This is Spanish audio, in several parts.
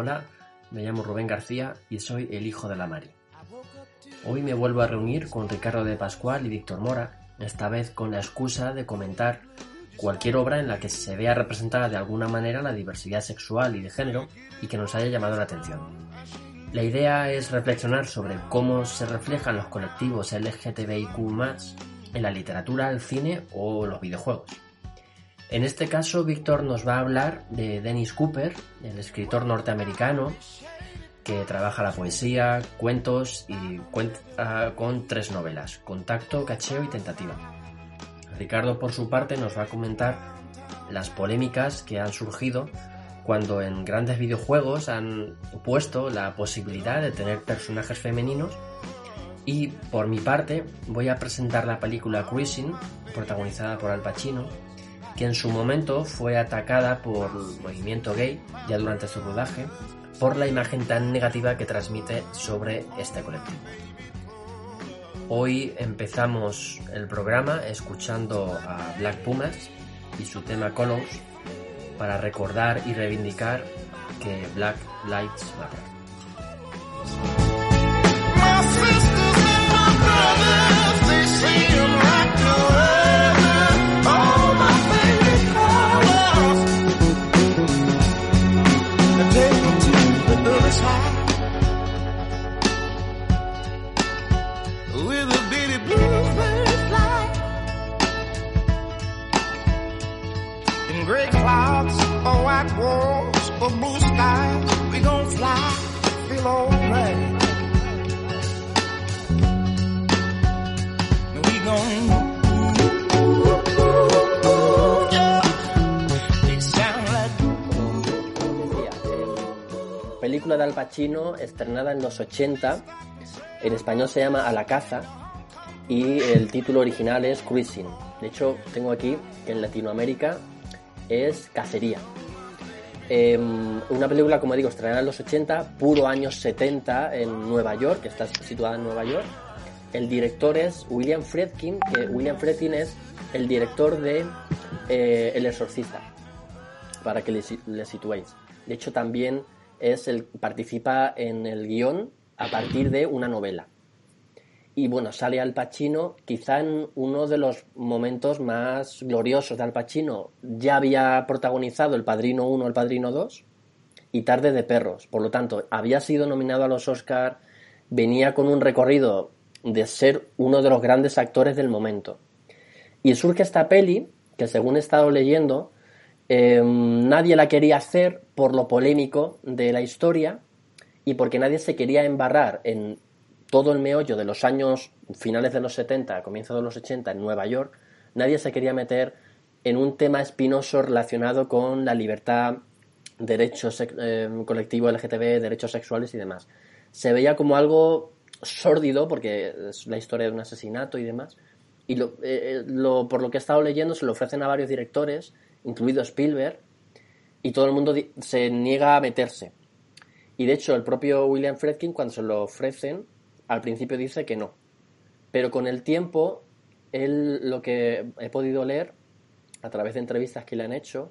Hola, me llamo Rubén García y soy el hijo de la Mari. Hoy me vuelvo a reunir con Ricardo de Pascual y Víctor Mora, esta vez con la excusa de comentar cualquier obra en la que se vea representada de alguna manera la diversidad sexual y de género y que nos haya llamado la atención. La idea es reflexionar sobre cómo se reflejan los colectivos LGTBIQ en la literatura, el cine o los videojuegos. En este caso, Víctor nos va a hablar de Dennis Cooper, el escritor norteamericano que trabaja la poesía, cuentos y cuenta con tres novelas, Contacto, Cacheo y Tentativa. Ricardo, por su parte, nos va a comentar las polémicas que han surgido cuando en grandes videojuegos han puesto la posibilidad de tener personajes femeninos y por mi parte voy a presentar la película Cruising, protagonizada por Al Pacino, que en su momento fue atacada por el movimiento gay ya durante su rodaje por la imagen tan negativa que transmite sobre este colectivo. Hoy empezamos el programa escuchando a Black Pumas y su tema Colors para recordar y reivindicar que Black Lives Matter. Película de Al Pacino estrenada en los 80. En español se llama A la caza. Y el título original es Cruising. De hecho, tengo aquí que en Latinoamérica es Cacería. Em, una película, como digo, estrenada en los 80, puro años 70 en Nueva York, que está situada en Nueva York. El director es William Friedkin, que William Friedkin es el director de eh, El Exorcista, para que le, le situéis. De hecho, también es el participa en el guion a partir de una novela. Y bueno, sale Al Pacino quizá en uno de los momentos más gloriosos de Al Pacino. Ya había protagonizado El Padrino 1, El Padrino 2 y Tarde de Perros. Por lo tanto, había sido nominado a los Oscar, venía con un recorrido de ser uno de los grandes actores del momento. Y surge esta peli, que según he estado leyendo, Em, nadie la quería hacer por lo polémico de la historia y porque nadie se quería embarrar en todo el meollo de los años finales de los 70, comienzos de los 80 en Nueva York, nadie se quería meter en un tema espinoso relacionado con la libertad, derechos eh, colectivos LGTB, derechos sexuales y demás. Se veía como algo sórdido, porque es la historia de un asesinato y demás, y eh, eh, por lo que he estado leyendo se lo ofrecen a varios directores incluido Spielberg, y todo el mundo se niega a meterse. Y de hecho, el propio William Fredkin, cuando se lo ofrecen, al principio dice que no. Pero con el tiempo, él lo que he podido leer a través de entrevistas que le han hecho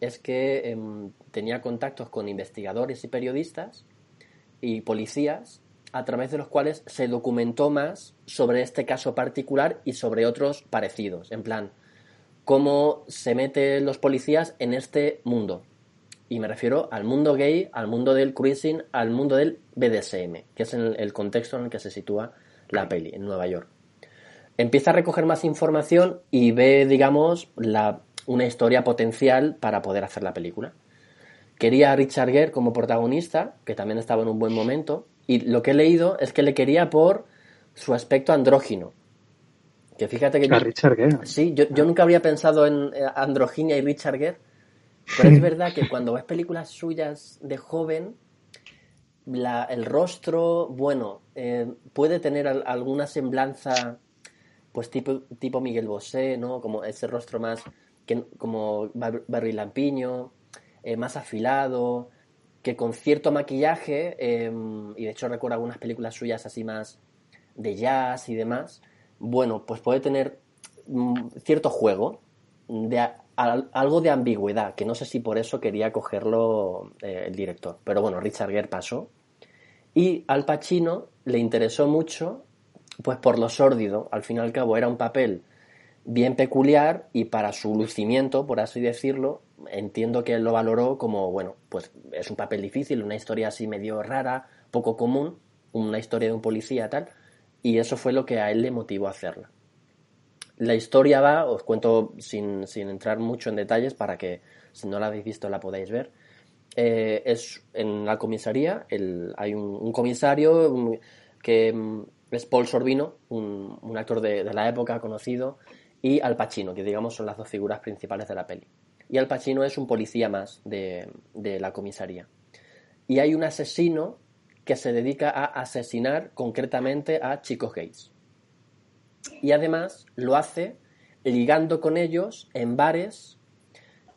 es que em, tenía contactos con investigadores y periodistas y policías a través de los cuales se documentó más sobre este caso particular y sobre otros parecidos. En plan, cómo se meten los policías en este mundo. Y me refiero al mundo gay, al mundo del cruising, al mundo del BDSM, que es el, contexto en el que se sitúa la peli, en Nueva York. Empieza a recoger más información y ve, digamos, la, una historia potencial para poder hacer la película. Quería a Richard Gere como protagonista, que también estaba en un buen momento, y lo que he leído es que le quería por su aspecto andrógino, que fíjate que... A Richard Gere. Sí, yo, nunca habría pensado en eh, Androginia y Richard Gere, pero es verdad que cuando ves películas suyas de joven, el rostro, bueno, eh, puede tener alguna semblanza, pues tipo, tipo Miguel Bosé, ¿no? Como ese rostro más, que, como Barry Lampiño, eh, más afilado, que con cierto maquillaje, y de hecho recuerdo algunas películas suyas así más de jazz y demás, bueno, pues puede tener mm, cierto juego de algo de ambigüedad, que no sé si por eso quería cogerlo eh, el director. Pero bueno, Richard Gere pasó. Y Al Pacino le interesó mucho, pues por lo sórdido. Al fin y al cabo era un papel bien peculiar y para su lucimiento, por así decirlo, entiendo que él lo valoró como, bueno, pues es un papel difícil, una historia así medio rara, poco común, una historia de un policía tal, y eso fue lo que a él le motivó a hacerla. La historia va, os cuento sin, entrar mucho en detalles para que si no la habéis visto la podáis ver. Eh, es en la comisaría, hay un, comisario que mm, es Paul Sorbino, un, actor de, la época conocido, y Al Pacino, que digamos son las dos figuras principales de la peli. Y Al Pacino es un policía más de, de la comisaría. Y hay un asesino que se dedica a asesinar concretamente a chicos gays y además lo hace ligando con ellos en bares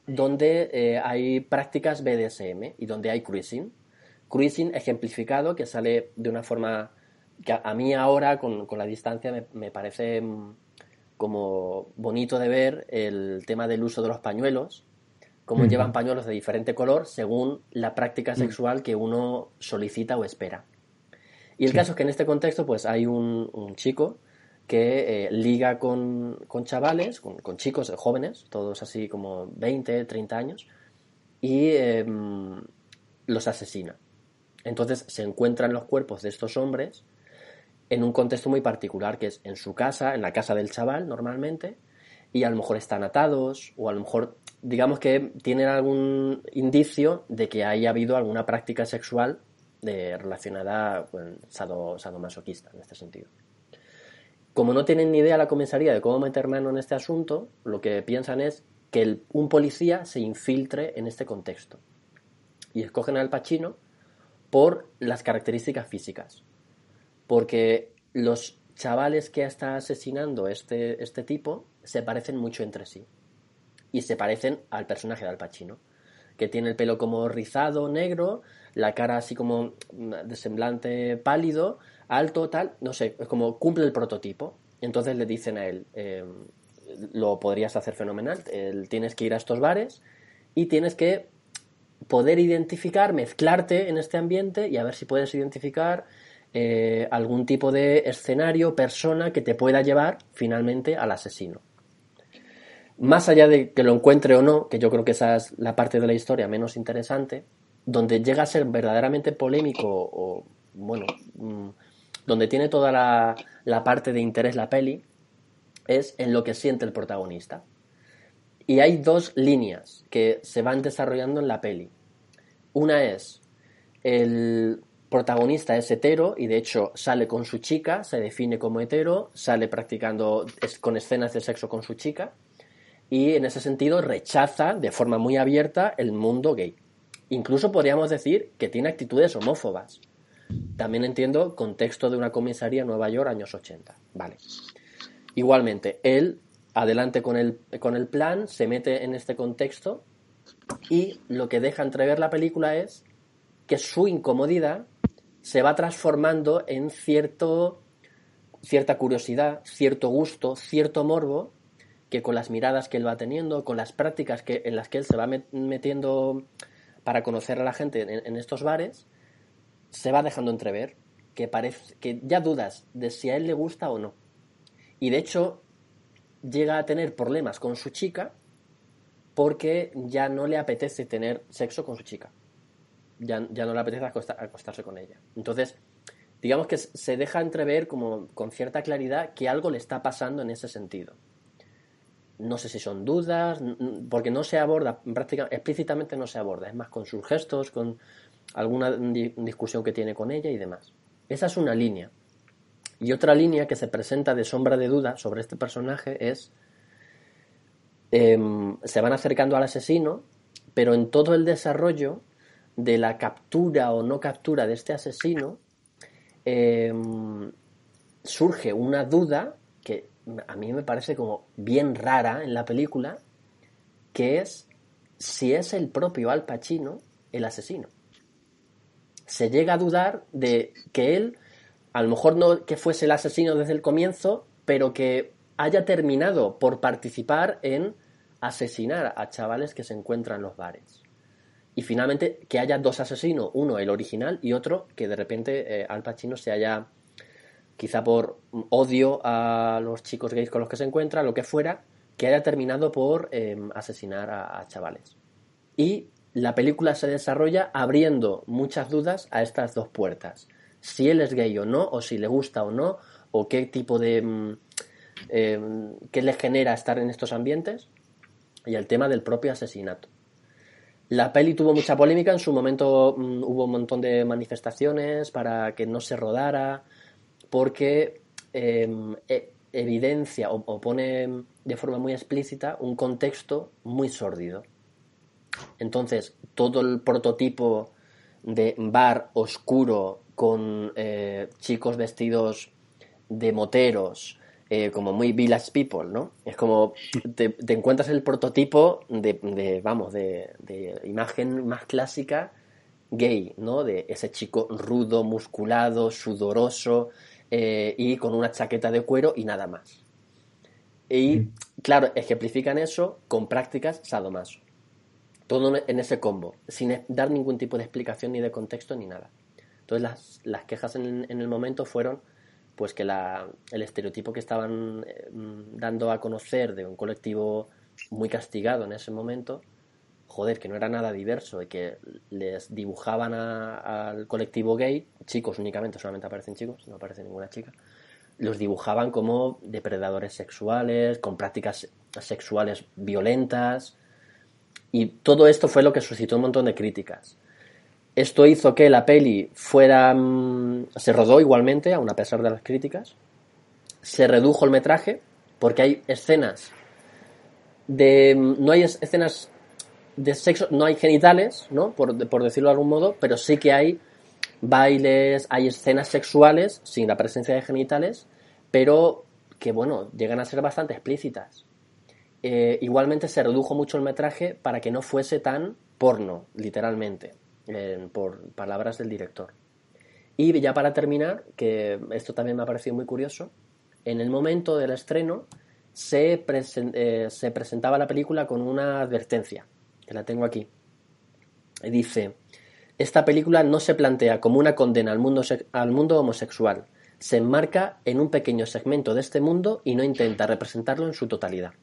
donde eh, hay prácticas BDSM y donde hay cruising. Cruising ejemplificado que sale de una forma que a, mí ahora con, la distancia me, parece mm, como bonito de ver el tema del uso de los pañuelos, cómo llevan pañuelos de diferente color según la práctica mm. sexual que uno solicita o espera. Y el caso es que en este contexto pues hay un chico que eh, liga con, chavales, con, chicos jóvenes, todos así como 20, 30 años, y em, los asesina. Entonces se encuentran los cuerpos de estos hombres en un contexto muy particular, que es en su casa, en la casa del chaval normalmente, y a lo mejor están atados, o a lo mejor, digamos que tienen algún indicio de que haya habido alguna práctica sexual de, relacionada con sadomasoquista en este sentido. Como no tienen ni idea la comisaría de cómo meter mano en este asunto, lo que piensan es que un policía se infiltre en este contexto. Y escogen al Pachino por las características físicas. Porque los chavales que está asesinando este, este tipo se parecen mucho entre sí. Y se parecen al personaje de Al Pacino, que tiene el pelo como rizado, negro, la cara así como de semblante pálido, alto, tal, no sé, es como cumple el prototipo. Entonces le dicen a él, eh, lo podrías hacer fenomenal, tienes que ir a estos bares y tienes que poder identificar, mezclarte en este ambiente y a ver si puedes identificar eh, algún tipo de escenario, persona que te pueda llevar finalmente al asesino. Más allá de que lo encuentre o no, que yo creo que esa es la parte de la historia menos interesante, donde llega a ser verdaderamente polémico o, bueno, mm, donde tiene toda la, parte de interés la peli, es en lo que siente el protagonista. Y hay dos líneas que se van desarrollando en la peli. Una es el protagonista es hetero y de hecho sale con su chica, se define como hetero, sale practicando con escenas de sexo con su chica y en ese sentido rechaza de forma muy abierta el mundo gay. Incluso podríamos decir que tiene actitudes homófobas. También entiendo contexto de una comisaría en Nueva York, años 80. Vale. Igualmente, él, adelante con el, con el plan, se mete en este contexto y lo que deja entrever la película es que su incomodidad se va transformando en cierto, cierta curiosidad, cierto gusto, cierto morbo, que con las miradas que él va teniendo, con las prácticas que, en las que él se va metiendo para conocer a la gente en estos bares, se va dejando entrever que parece que ya dudas de si a él le gusta o no. Y de hecho llega a tener problemas con su chica porque ya no le apetece tener sexo con su chica. Ya, ya no le apetece acostarse con ella. Entonces, digamos que se deja entrever como con cierta claridad que algo le está pasando en ese sentido. No sé si son dudas, porque no se aborda, prácticamente, explícitamente no se aborda, es más con sus gestos, con alguna discusión que tiene con ella y demás. Esa es una línea. Y otra línea que se presenta de sombra de duda sobre este personaje es, em, se van acercando al asesino, pero en todo el desarrollo de la captura o no captura de este asesino, em, surge una duda que a mí me parece como bien rara en la película, que es si es el propio Al Pacino el asesino se llega a dudar de que él, a lo mejor no que fuese el asesino desde el comienzo, pero que haya terminado por participar en asesinar a chavales que se encuentran en los bares. Y finalmente que haya dos asesinos, uno el original y otro que de repente eh, Al Pacino se haya, quizá por odio a los chicos gays con los que se encuentra, lo que fuera, que haya terminado por em, asesinar a, a chavales. Y la película se desarrolla abriendo muchas dudas a estas dos puertas. Si él es gay o no, o si le gusta o no, o qué tipo de... Mm, em, qué le genera estar en estos ambientes, y el tema del propio asesinato. La peli tuvo mucha polémica, en su momento mm, hubo un montón de manifestaciones para que no se rodara, porque em, e, evidencia o, pone de forma muy explícita un contexto muy sórdido. Entonces, todo el prototipo de bar oscuro con eh, chicos vestidos de moteros, eh, como muy village people, ¿no? Es como te, encuentras el prototipo de, vamos, de, imagen más clásica gay, ¿no? De ese chico rudo, musculado, sudoroso eh, y con una chaqueta de cuero y nada más. Y claro, ejemplifican eso con prácticas sadomaso. Todo en ese combo, sin dar ningún tipo de explicación ni de contexto ni nada. Entonces las, quejas en, el momento fueron pues que el estereotipo que estaban eh, dando a conocer de un colectivo muy castigado en ese momento, joder, que no era nada diverso y que les dibujaban al colectivo gay, chicos únicamente, solamente aparecen chicos, no aparece ninguna chica, los dibujaban como depredadores sexuales, con prácticas sexuales violentas, y todo esto fue lo que suscitó un montón de críticas. Esto hizo que la peli fuera. Mm, se rodó igualmente, aun a pesar de las críticas. Se redujo el metraje, porque hay escenas de. Mm, no hay escenas de sexo, no hay genitales, ¿no? Por, por decirlo de algún modo, pero sí que hay bailes, hay escenas sexuales sin la presencia de genitales, pero que, bueno, llegan a ser bastante explícitas. Eh, igualmente se redujo mucho el metraje para que no fuese tan porno, literalmente, por palabras del director. Y ya para terminar, que esto también me ha parecido muy curioso, en el momento del estreno se, eh, se presentaba la película con una advertencia, que la tengo aquí. Dice, esta película no se plantea como una condena al mundo, al mundo homosexual, se enmarca en un pequeño segmento de este mundo y no intenta representarlo en su totalidad.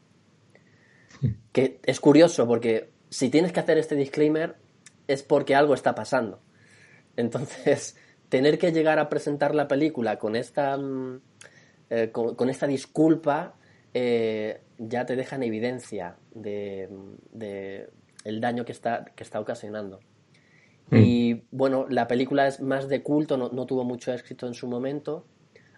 Que es curioso porque si tienes que hacer este disclaimer es porque algo está pasando. Entonces, tener que llegar a presentar la película con esta, mm, eh, con, esta disculpa eh, ya te deja en evidencia de, el daño que está, que está ocasionando. Mm. Y bueno, la película es más de culto, no, no, tuvo mucho éxito en su momento,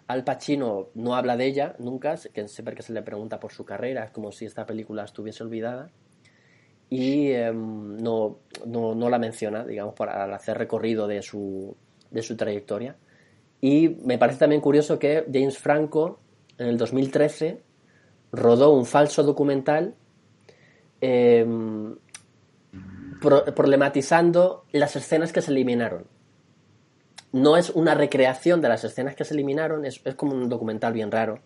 al Pacino no habla de ella nunca, que siempre que se le pregunta por su carrera, es como si esta película estuviese olvidada. Y em, no, no, la menciona, digamos, para hacer recorrido de su, de su trayectoria. Y me parece también curioso que James Franco, en el 2013, rodó un falso documental em, problematizando las escenas que se eliminaron no es una recreación de las escenas que se eliminaron, es, como un documental bien raro.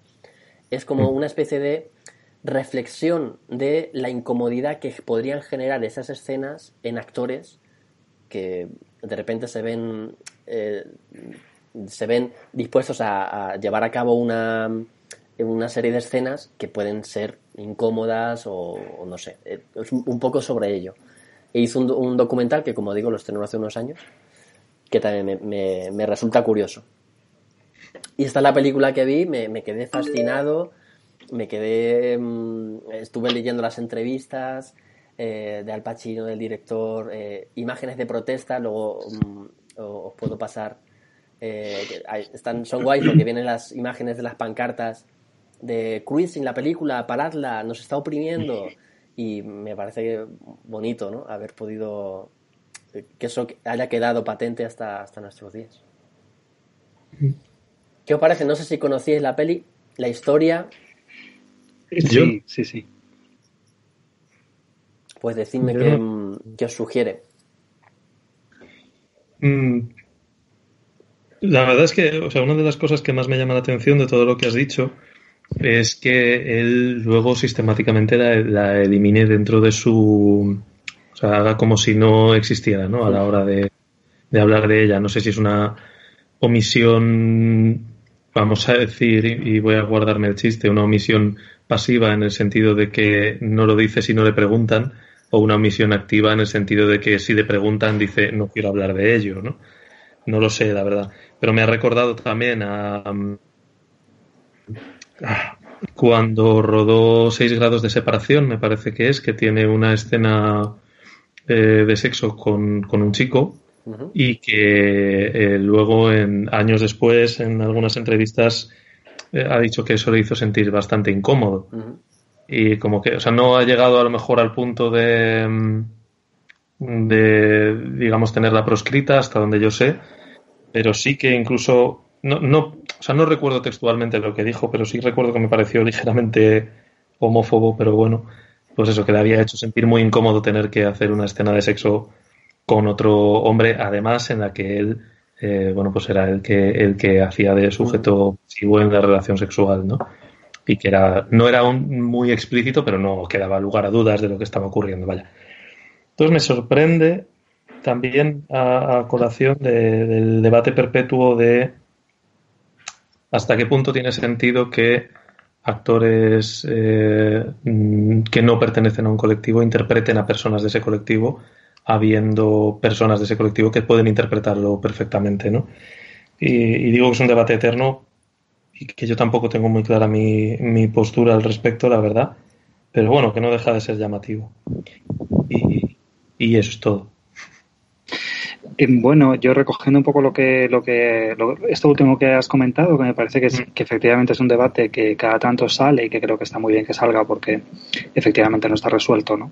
Es como mm. una especie de reflexión de la incomodidad que podrían generar esas escenas en actores que de repente se ven eh, se ven dispuestos a, llevar a cabo una, una serie de escenas que pueden ser incómodas o, no sé, es un, poco sobre ello. E hizo un, un, documental que, como digo, lo estrenó hace unos años que también me, resulta curioso. Y esta es la película que vi, me, quedé fascinado, me quedé, mm, estuve leyendo las entrevistas eh, de Al Pacino, del director, eh, imágenes de protesta, luego mm, os puedo pasar, eh, están, son guays porque vienen las imágenes de las pancartas de Cruising, la película, paradla, nos está oprimiendo. Y me parece bonito, ¿no? Haber podido que eso haya quedado patente hasta, hasta nuestros días. ¿Qué os parece? No sé si conocíais la peli, la historia. Sí, sí, sí. Pues decidme qué, os sugiere. Mm, la verdad es que, o sea, una de las cosas que más me llama la atención de todo lo que has dicho es que él luego sistemáticamente la, elimine dentro de su. Haga como si no existiera, ¿no? A la hora de, de hablar de ella. No sé si es una omisión, vamos a decir, y voy a guardarme el chiste, una omisión pasiva en el sentido de que no lo dice si no le preguntan, o una omisión activa en el sentido de que si le preguntan dice no quiero hablar de ello, ¿no? No lo sé, la verdad. Pero me ha recordado también a, cuando rodó Seis grados de separación, me parece que es, que tiene una escena eh, de sexo con, un chico y que eh, luego, en años después, en algunas entrevistas, eh, ha dicho que eso le hizo sentir bastante incómodo. Y como que, o sea, no ha llegado a lo mejor al punto de, mm, de digamos, tenerla proscrita, hasta donde yo sé, pero sí que incluso no, no, o sea, no recuerdo textualmente lo que dijo, pero sí recuerdo que me pareció ligeramente homófobo, pero bueno, pues eso, que le había hecho sentir muy incómodo tener que hacer una escena de sexo con otro hombre, además en la que él, eh, bueno, pues era el que, el que hacía de sujeto pasivo en la relación sexual, ¿no? Y que era, no era un, muy explícito, pero no quedaba lugar a dudas de lo que estaba ocurriendo, vaya. Entonces me sorprende también a, colación del debate perpetuo de hasta qué punto tiene sentido que actores eh, que no pertenecen a un colectivo interpreten a personas de ese colectivo, habiendo personas de ese colectivo que pueden interpretarlo perfectamente, ¿no? Y, digo que es un debate eterno y que yo tampoco tengo muy clara mi, mi postura al respecto, la verdad, pero bueno, que no deja de ser llamativo. Y, y eso es todo. Bueno, yo recogiendo un poco lo que, lo que, esto último que has comentado, que me parece que, mm. que, efectivamente es un debate que cada tanto sale y que creo que está muy bien que salga porque efectivamente no está resuelto, ¿no?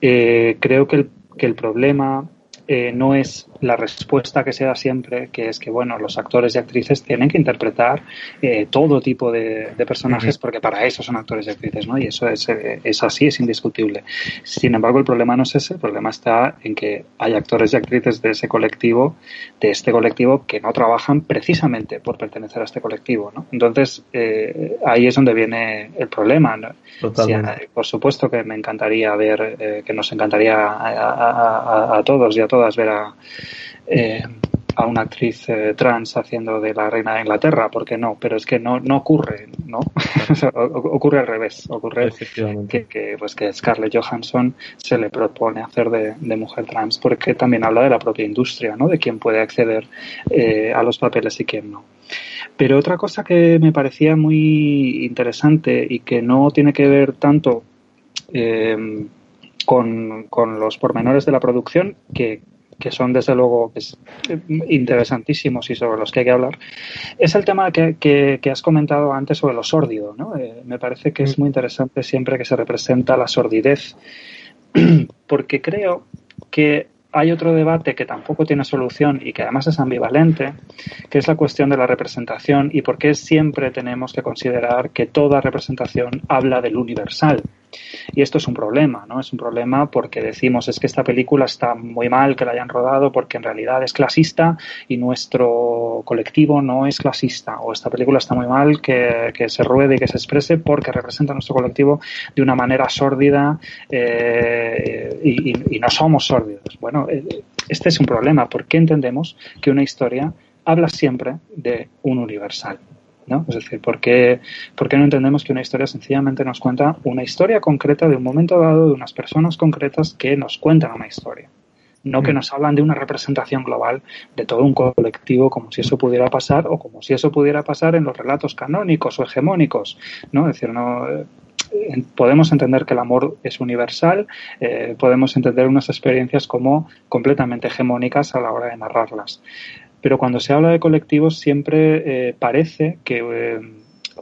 Eh, creo que el, que el problema eh, no es la respuesta que se da siempre, que es que, bueno, los actores y actrices tienen que interpretar eh, todo tipo de, personajes porque para eso son actores y actrices, ¿no? Y eso es, eh, es así, es indiscutible. Sin embargo, el problema no es ese, el problema está en que hay actores y actrices de ese colectivo, de este colectivo, que no trabajan precisamente por pertenecer a este colectivo, ¿no? Entonces, eh, ahí es donde viene el problema. ¿no? por supuesto que me encantaría ver, que nos encantaría a todos y a todas ver a eh, a una actriz eh, trans haciendo de la reina de Inglaterra, porque no, pero es que no, no ocurre, ¿no? ocurre al revés, ocurre que, que, pues que Scarlett Johansson se le propone hacer de, mujer trans, porque también habla de la propia industria, ¿no? De quién puede acceder eh, a los papeles y quién no. Pero otra cosa que me parecía muy interesante y que no tiene que ver tanto con, con, los pormenores de la producción, que que son desde luego pues, interesantísimos y sobre los que hay que hablar, es el tema que, que, has comentado antes sobre lo sórdido. ¿no? Eh, me parece que es muy interesante siempre que se representa la sordidez, porque creo que hay otro debate que tampoco tiene solución y que además es ambivalente, que es la cuestión de la representación y por qué siempre tenemos que considerar que toda representación habla del universal. Y esto es un problema, ¿no? Es un problema porque decimos es que esta película está muy mal que la hayan rodado porque en realidad es clasista y nuestro colectivo no es clasista. O esta película está muy mal que, se ruede y que se exprese porque representa a nuestro colectivo de una manera sórdida eh, y, y, no somos sórdidos. Bueno, eh, este es un problema. ¿Por qué entendemos que una historia habla siempre de un universal? Es decir, ¿por qué, no entendemos que una historia sencillamente nos cuenta una historia concreta de un momento dado, de unas personas concretas que nos cuentan una historia? No que mm. nos hablan de una representación global de todo un colectivo como si eso pudiera pasar o como si eso pudiera pasar en los relatos canónicos o hegemónicos, ¿no? Es decir, no, eh, podemos entender que el amor es universal, eh, podemos entender unas experiencias como completamente hegemónicas a la hora de narrarlas. Pero cuando se habla de colectivos siempre eh, parece que, eh,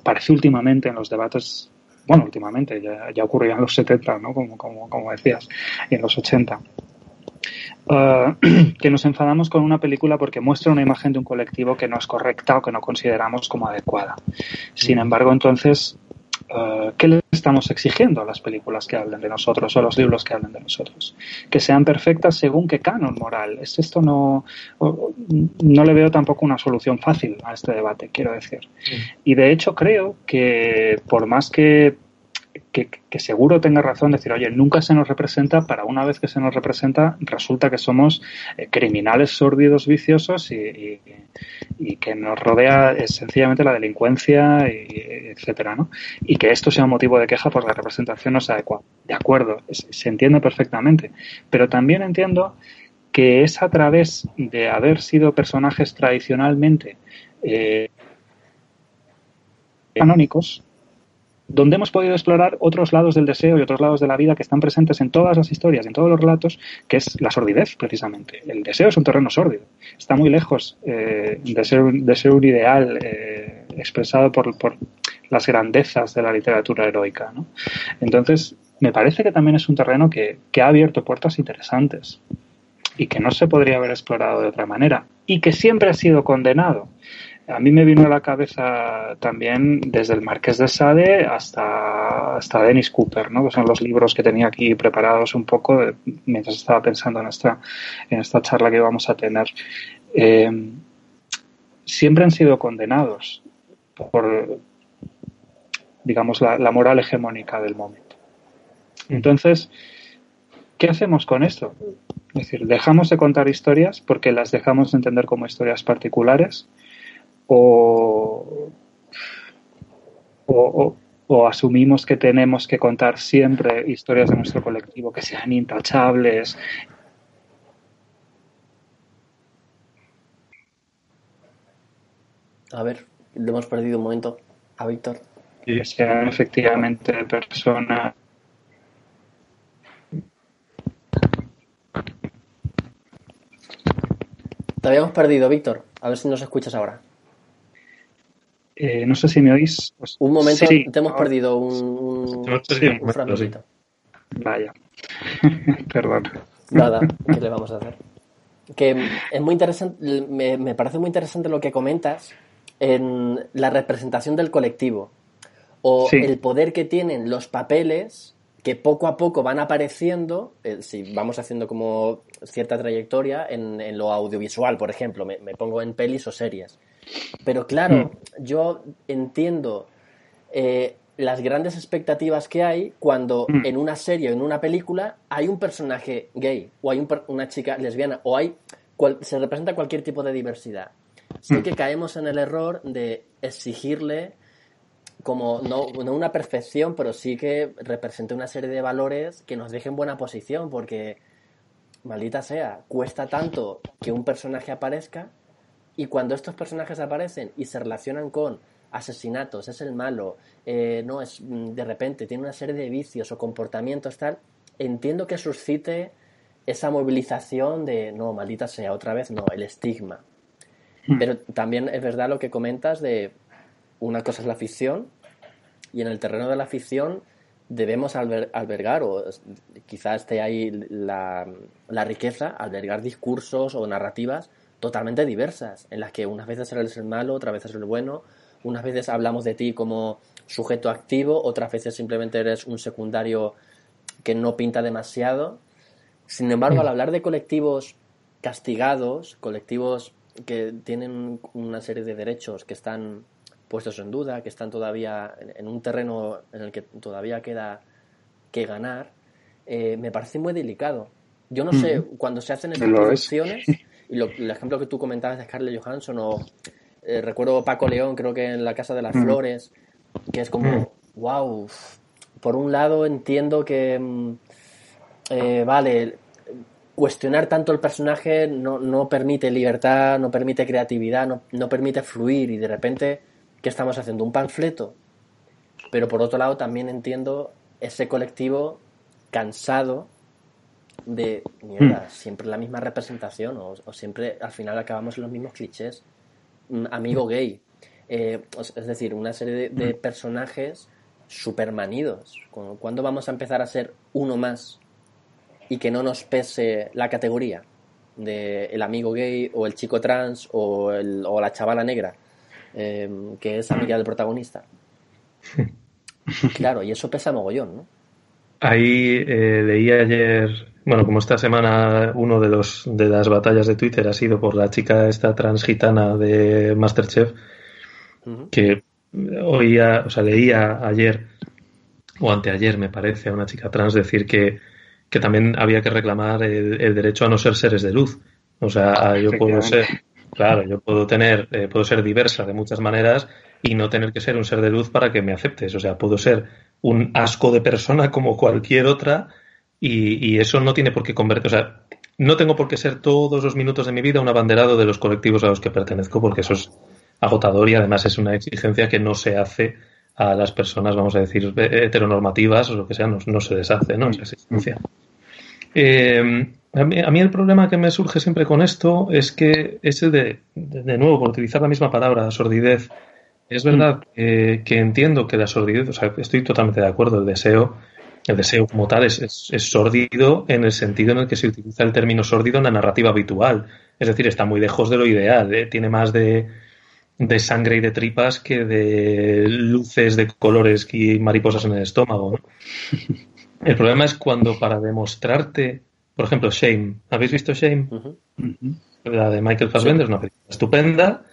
parece últimamente en los debates, bueno, últimamente, ya, ya ocurría en los 70, ¿no? Como, como, como decías, y en los 80. Ah, que nos enfadamos con una película porque muestra una imagen de un colectivo que no es correcta o que no consideramos como adecuada. Sin mm. embargo, entonces eh, ¿qué le estamos exigiendo a las películas que hablen de nosotros o a los libros que hablen de nosotros? Que sean perfectas según qué canon moral. Es esto no, no le veo tampoco una solución fácil a este debate, quiero decir. Y de hecho creo que por más que que, seguro tenga razón decir, oye, nunca se nos representa, para una vez que se nos representa, resulta que somos eh, criminales sórdidos, viciosos y, que nos rodea sencillamente la delincuencia, y, etcétera, ¿no? Y que esto sea un motivo de queja por la representación no sea adecuada. De acuerdo, se entiende perfectamente. Pero también entiendo que es a través de haber sido personajes tradicionalmente eh, canónicos donde hemos podido explorar otros lados del deseo y otros lados de la vida que están presentes en todas las historias, en todos los relatos, que es la sordidez, precisamente. El deseo es un terreno sórdido. Está muy lejos eh, de, ser, de ser un ideal eh, expresado por, por, las grandezas de la literatura heroica. Entonces, me parece que también es un terreno que, que ha abierto puertas interesantes y que no se podría haber explorado de otra manera y que siempre ha sido condenado a mí me vino a la cabeza también desde el Marqués de Sade hasta, hasta Dennis Cooper, ¿no? que son los libros que tenía aquí preparados un poco mientras estaba pensando en esta, en esta charla que íbamos a tener. Eh, siempre han sido condenados por, digamos, la, la moral hegemónica del momento. Entonces, ¿qué hacemos con esto? Es decir, dejamos de contar historias porque las dejamos de entender como historias particulares o, o, asumimos que tenemos que contar siempre historias de nuestro colectivo que sean intachables. A ver, le hemos perdido un momento a Víctor. Que sean efectivamente personas Te habíamos perdido, Víctor. A ver si nos escuchas ahora. Eh, no sé si me oís. Pues, un momento, te hemos perdido un, Vaya. Perdón. Nada, ¿qué le vamos a hacer? Que es muy interesante, me, parece muy interesante lo que comentas en la representación del colectivo o el poder que tienen los papeles que poco a poco van apareciendo, eh, si vamos haciendo como cierta trayectoria en, lo audiovisual, por ejemplo, me, pongo en pelis o series. Pero claro, mm. yo entiendo eh, las grandes expectativas que hay cuando mm. en una serie o en una película hay un personaje gay o hay una chica lesbiana o hay se representa cualquier tipo de diversidad. Sí mm. que caemos en el error de exigirle como no, una perfección, pero sí que represente una serie de valores que nos dejen buena posición, porque maldita sea, cuesta tanto que un personaje aparezca y cuando estos personajes aparecen y se relacionan con asesinatos, es el malo, eh, no es mm, de repente tiene una serie de vicios o comportamientos tal, entiendo que suscite esa movilización de no, maldita sea, otra vez no, el estigma. Hmm. Pero también es verdad lo que comentas de una cosa es la ficción y en el terreno de la ficción debemos albergar, o quizás esté ahí la, la riqueza, albergar discursos o narrativas totalmente diversas, en las que unas veces eres el malo, otras veces el bueno, unas veces hablamos de ti como sujeto activo, otras veces simplemente eres un secundario que no pinta demasiado. Sin embargo, al hablar de colectivos castigados, colectivos que tienen una serie de derechos que están puestos en duda, que están todavía en un terreno en el que todavía queda que ganar, eh, me parece muy delicado. Yo no sé, cuando se hacen estas producciones, y el ejemplo que tú comentabas de Scarlett Johansson o eh, recuerdo Paco León, creo que en La Casa de las mm. Flores, que es como, wow, mm. por un lado entiendo que, mm, eh, vale, cuestionar tanto el personaje no, no, permite libertad, no permite creatividad, no, no permite fluir y de repente, ¿qué estamos haciendo? ¿Un panfleto? Pero por otro lado también entiendo ese colectivo cansado de, mierda, hmm. siempre la misma representación o, siempre al final acabamos en los mismos clichés. amigo gay. Eh, es decir, una serie de, hmm. personajes supermanidos. ¿Cuándo vamos a empezar a ser uno más y que no nos pese la categoría de el amigo gay o el chico trans o, el, o la chavala negra em, que es amiga del protagonista? Claro, y eso pesa mogollón, ¿no? Ahí eh, leí ayer, bueno, como esta semana uno de los de las batallas de Twitter ha sido por la chica esta transgitana de Masterchef, que oía, o sea, leía ayer o anteayer, me parece, a una chica trans decir que, que también había que reclamar el, derecho a no ser seres de luz. O sea, yo puedo ser, claro, yo puedo tener, eh, puedo ser diversa de muchas maneras y no tener que ser un ser de luz para que me aceptes. O sea, puedo ser un asco de persona como cualquier otra y, eso no tiene por qué convertir, o sea, no tengo por qué ser todos los minutos de mi vida un abanderado de los colectivos a los que pertenezco porque eso es agotador y además es una exigencia que no se hace a las personas, vamos a decir, heteronormativas o lo que sea, no, se deshace, ¿no? Esa exigencia. Eh, a, mí, el problema que me surge siempre con esto es que es el de, de nuevo, por utilizar la misma palabra, sordidez, es verdad que, entiendo que la sordidez, o sea, estoy totalmente de acuerdo, el deseo, el deseo como tal es, es, sórdido en el sentido en el que se utiliza el término sórdido en la narrativa habitual. Es decir, está muy lejos de lo ideal, ¿eh? tiene más de, de, sangre y de tripas que de luces de colores y mariposas en el estómago. El problema es cuando para demostrarte, por ejemplo, Shame, ¿habéis visto Shame? La de Michael Fassbender, es una película estupenda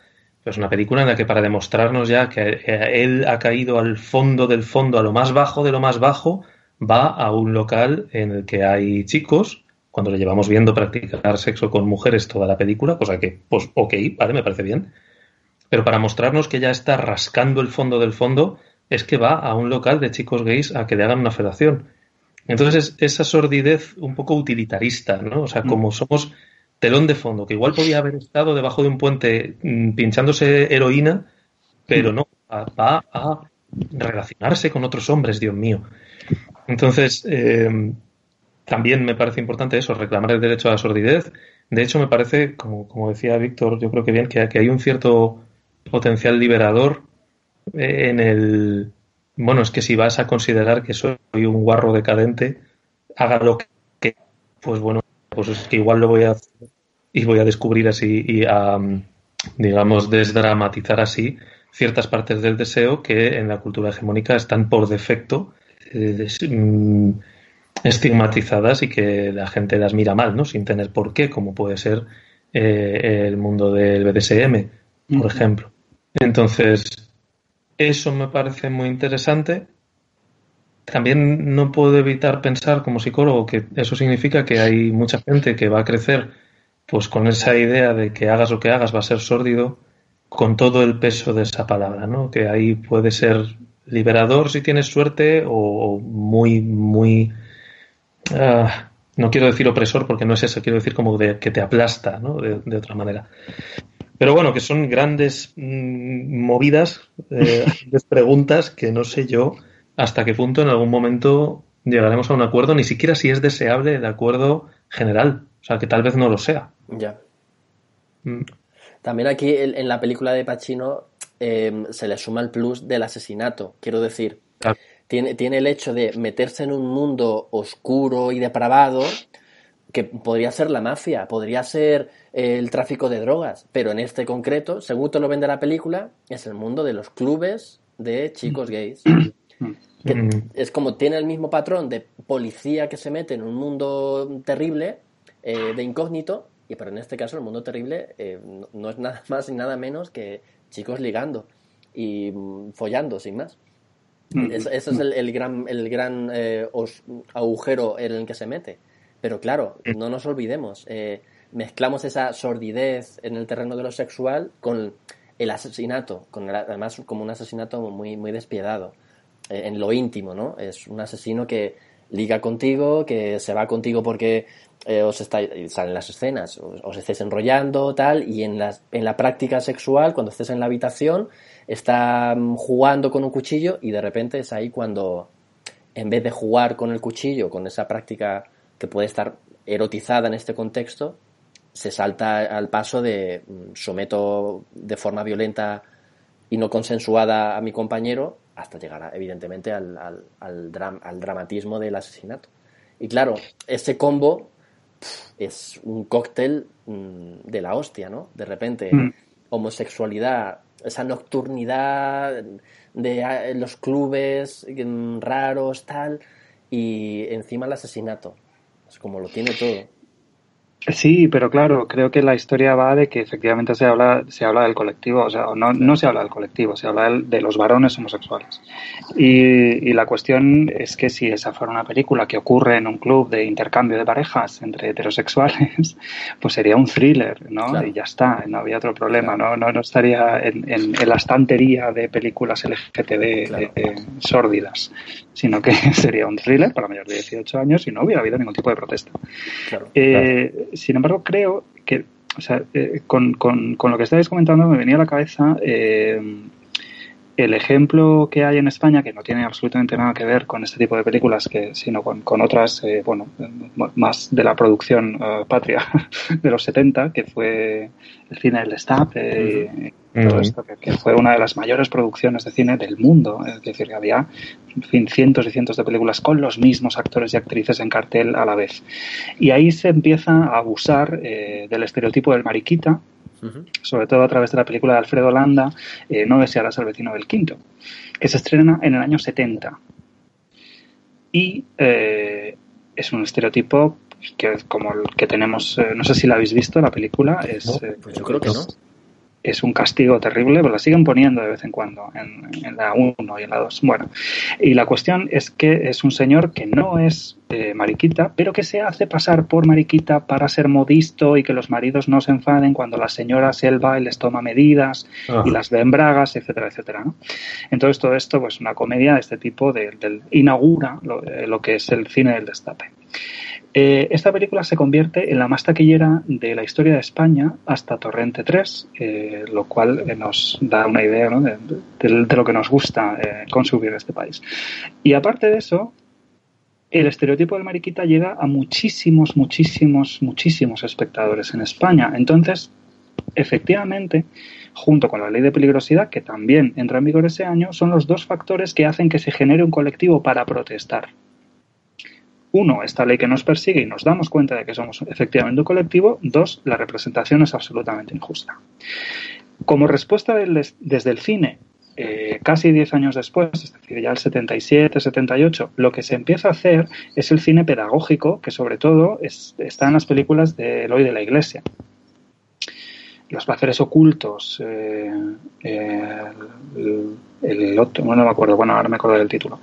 es una película en la que para demostrarnos ya que él ha caído al fondo del fondo, a lo más bajo de lo más bajo, va a un local en el que hay chicos, cuando le llevamos viendo practicar sexo con mujeres toda la película, cosa que, pues, ok, vale, me parece bien. Pero para mostrarnos que ya está rascando el fondo del fondo, es que va a un local de chicos gays a que le hagan una federación. Entonces, esa sordidez un poco utilitarista, ¿no? O sea, mm. como somos telón de fondo, que igual podía haber estado debajo de un puente mm, pinchándose heroína, pero no, va a relacionarse con otros hombres, Dios mío. Entonces, eh, también me parece importante eso, reclamar el derecho a la sordidez. De hecho, me parece, como, como decía Víctor, yo creo que bien, que, hay un cierto potencial liberador eh, en el... Bueno, es que si vas a considerar que soy un guarro decadente, haga lo que... Pues bueno, pues es que igual lo voy a y voy a descubrir así y a, digamos, desdramatizar así ciertas partes del deseo que en la cultura hegemónica están por defecto estigmatizadas y que la gente las mira mal, ¿no? Sin tener por qué, como puede ser eh, el mundo del BDSM, por ejemplo. Entonces, eso me parece muy interesante también no puedo evitar pensar como psicólogo que eso significa que hay mucha gente que va a crecer pues con esa idea de que hagas lo que hagas va a ser sórdido con todo el peso de esa palabra, ¿no? Que ahí puede ser liberador si tienes suerte o muy, muy... Ah, no quiero decir opresor porque no es eso, quiero decir como de, que te aplasta, ¿no? De, otra manera. Pero bueno, que son grandes mm, movidas, eh, preguntas que no sé yo hasta qué punto en algún momento llegaremos a un acuerdo, ni siquiera si es deseable el acuerdo general. O sea, que tal vez no lo sea. Ya. Mm. También aquí en, la película de Pacino em, se le suma el plus del asesinato. Quiero decir, tiene, tiene el hecho de meterse en un mundo oscuro y depravado que podría ser la mafia, podría ser el tráfico de drogas, pero en este concreto, según te lo vende la película, es el mundo de los clubes de chicos gays. Mm. es como tiene el mismo patrón de policía que se mete en un mundo terrible, eh, de incógnito, y pero en este caso el mundo terrible eh, no, es nada más ni nada menos que chicos ligando y mm, follando, sin más. Mm. Ese es el, gran, el gran eh, agujero en el que se mete. Pero claro, no nos olvidemos, mezclamos esa sordidez en el terreno de lo sexual con el asesinato, con además como un asesinato muy, muy despiadado. Eh, en lo íntimo, ¿no? Es un asesino que liga contigo, que se va contigo porque eh, os está, salen las escenas, os, estés enrollando, tal, y en la, en la práctica sexual, cuando estés en la habitación, está mm, jugando con un cuchillo y de repente es ahí cuando, en vez de jugar con el cuchillo, con esa práctica que puede estar erotizada en este contexto, se salta al paso de mm, someto de forma violenta y no consensuada a mi compañero hasta llegar, evidentemente, al, al, al, dramatismo del asesinato. Y claro, ese combo es un cóctel mm, de la hostia, ¿no? De repente, mm. homosexualidad esa nocturnidad de ah, los clubes mm, raros, tal, y encima el asesinato. Es como lo tiene todo. Sí, pero claro, creo que la historia va de que efectivamente se habla, se habla del colectivo, o sea, no, no se habla del colectivo, se habla de los varones homosexuales. Y, y, la cuestión es que si esa fuera una película que ocurre en un club de intercambio de parejas entre heterosexuales, pues sería un thriller, ¿no? Y ya está, no había otro problema, ¿no? No, no estaría en, en, la estantería de películas LGTB eh, sórdidas, sino que sería un thriller para mayores de 18 años y no hubiera habido ningún tipo de protesta. Claro, eh, sin embargo, creo que, o sea, eh, con, con, con, lo que estáis comentando me venía a la cabeza eh, el ejemplo que hay en España, que no tiene absolutamente nada que ver con este tipo de películas, que, sino con, con otras, eh, bueno, más de la producción uh, patria de los 70, que fue el cine del Stab, eh, todo esto, que, que, fue una de las mayores producciones de cine del mundo. Es decir, que había en fin, cientos y cientos de películas con los mismos actores y actrices en cartel a la vez. Y ahí se empieza a abusar eh, del estereotipo del mariquita, sobre todo a través de la película de Alfredo Landa, eh, No desearás al vecino del quinto, que se estrena en el año 70. Y eh, es un estereotipo que como el que tenemos, eh, no sé si la habéis visto, la película, es... No, pues yo creo que no es un castigo terrible, pero la siguen poniendo de vez en cuando en, en la 1 y en la 2. Bueno, y la cuestión es que es un señor que no es eh, mariquita, pero que se hace pasar por mariquita para ser modisto y que los maridos no se enfaden cuando la señora selva y les toma medidas ah. y las ve en bragas, etcétera, etcétera. ¿no? Entonces todo esto, pues una comedia de este tipo, de, del, inaugura lo, eh, lo que es el cine del destape. Eh, esta película se convierte en la más taquillera de la historia de España hasta Torrente 3, eh, lo cual eh, nos da una idea de, lo que nos gusta consumir en este país. Y aparte de eso, el estereotipo del mariquita llega a muchísimos, muchísimos, muchísimos espectadores en España. Entonces, efectivamente, junto con la ley de peligrosidad, que también entra en vigor ese año, son los dos factores que hacen que se genere un colectivo para protestar uno, esta ley que nos persigue y nos damos cuenta de que somos efectivamente un colectivo. Dos, la representación es absolutamente injusta. Como respuesta desde el cine, eh, casi 10 años después, es decir, ya el 77, 78, lo que se empieza a hacer es el cine pedagógico, que sobre todo es, está en las películas de Eloy de la Iglesia. Los placeres ocultos, eh, eh, el, otro, no me acuerdo, bueno, ahora me acuerdo del título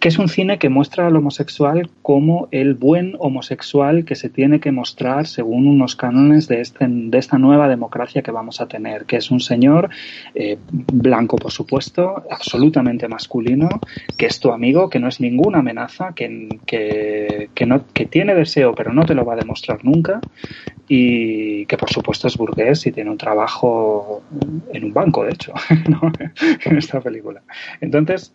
que es un cine que muestra al homosexual como el buen homosexual que se tiene que mostrar según unos cánones de, este, de esta nueva democracia que vamos a tener, que es un señor eh, blanco, por supuesto, absolutamente masculino, que es tu amigo, que no es ninguna amenaza, que, que, que, no, que tiene deseo pero no te lo va a demostrar nunca y que por supuesto es burgués y tiene un trabajo en un banco, de hecho, ¿no? en esta película. Entonces,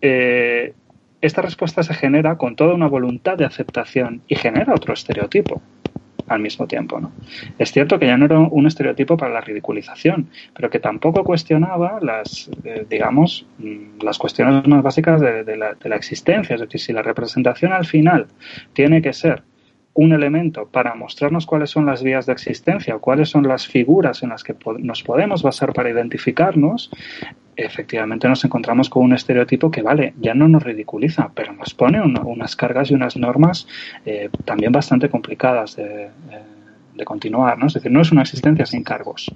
eh, esta respuesta se genera con toda una voluntad de aceptación y genera otro estereotipo al mismo tiempo. ¿no? Es cierto que ya no era un estereotipo para la ridiculización, pero que tampoco cuestionaba las, eh, digamos, mm, las cuestiones más básicas de, la, de la existencia. Es decir, si la representación al final tiene que ser un elemento para mostrarnos cuáles son las vías de existencia cuáles son las figuras en las que nos podemos basar para identificarnos, efectivamente nos encontramos con un estereotipo que, vale, ya no nos ridiculiza, pero nos pone un, unas cargas y unas normas eh, también bastante complicadas de, eh, de, continuar, ¿no? Es decir, no es una existencia sin cargos,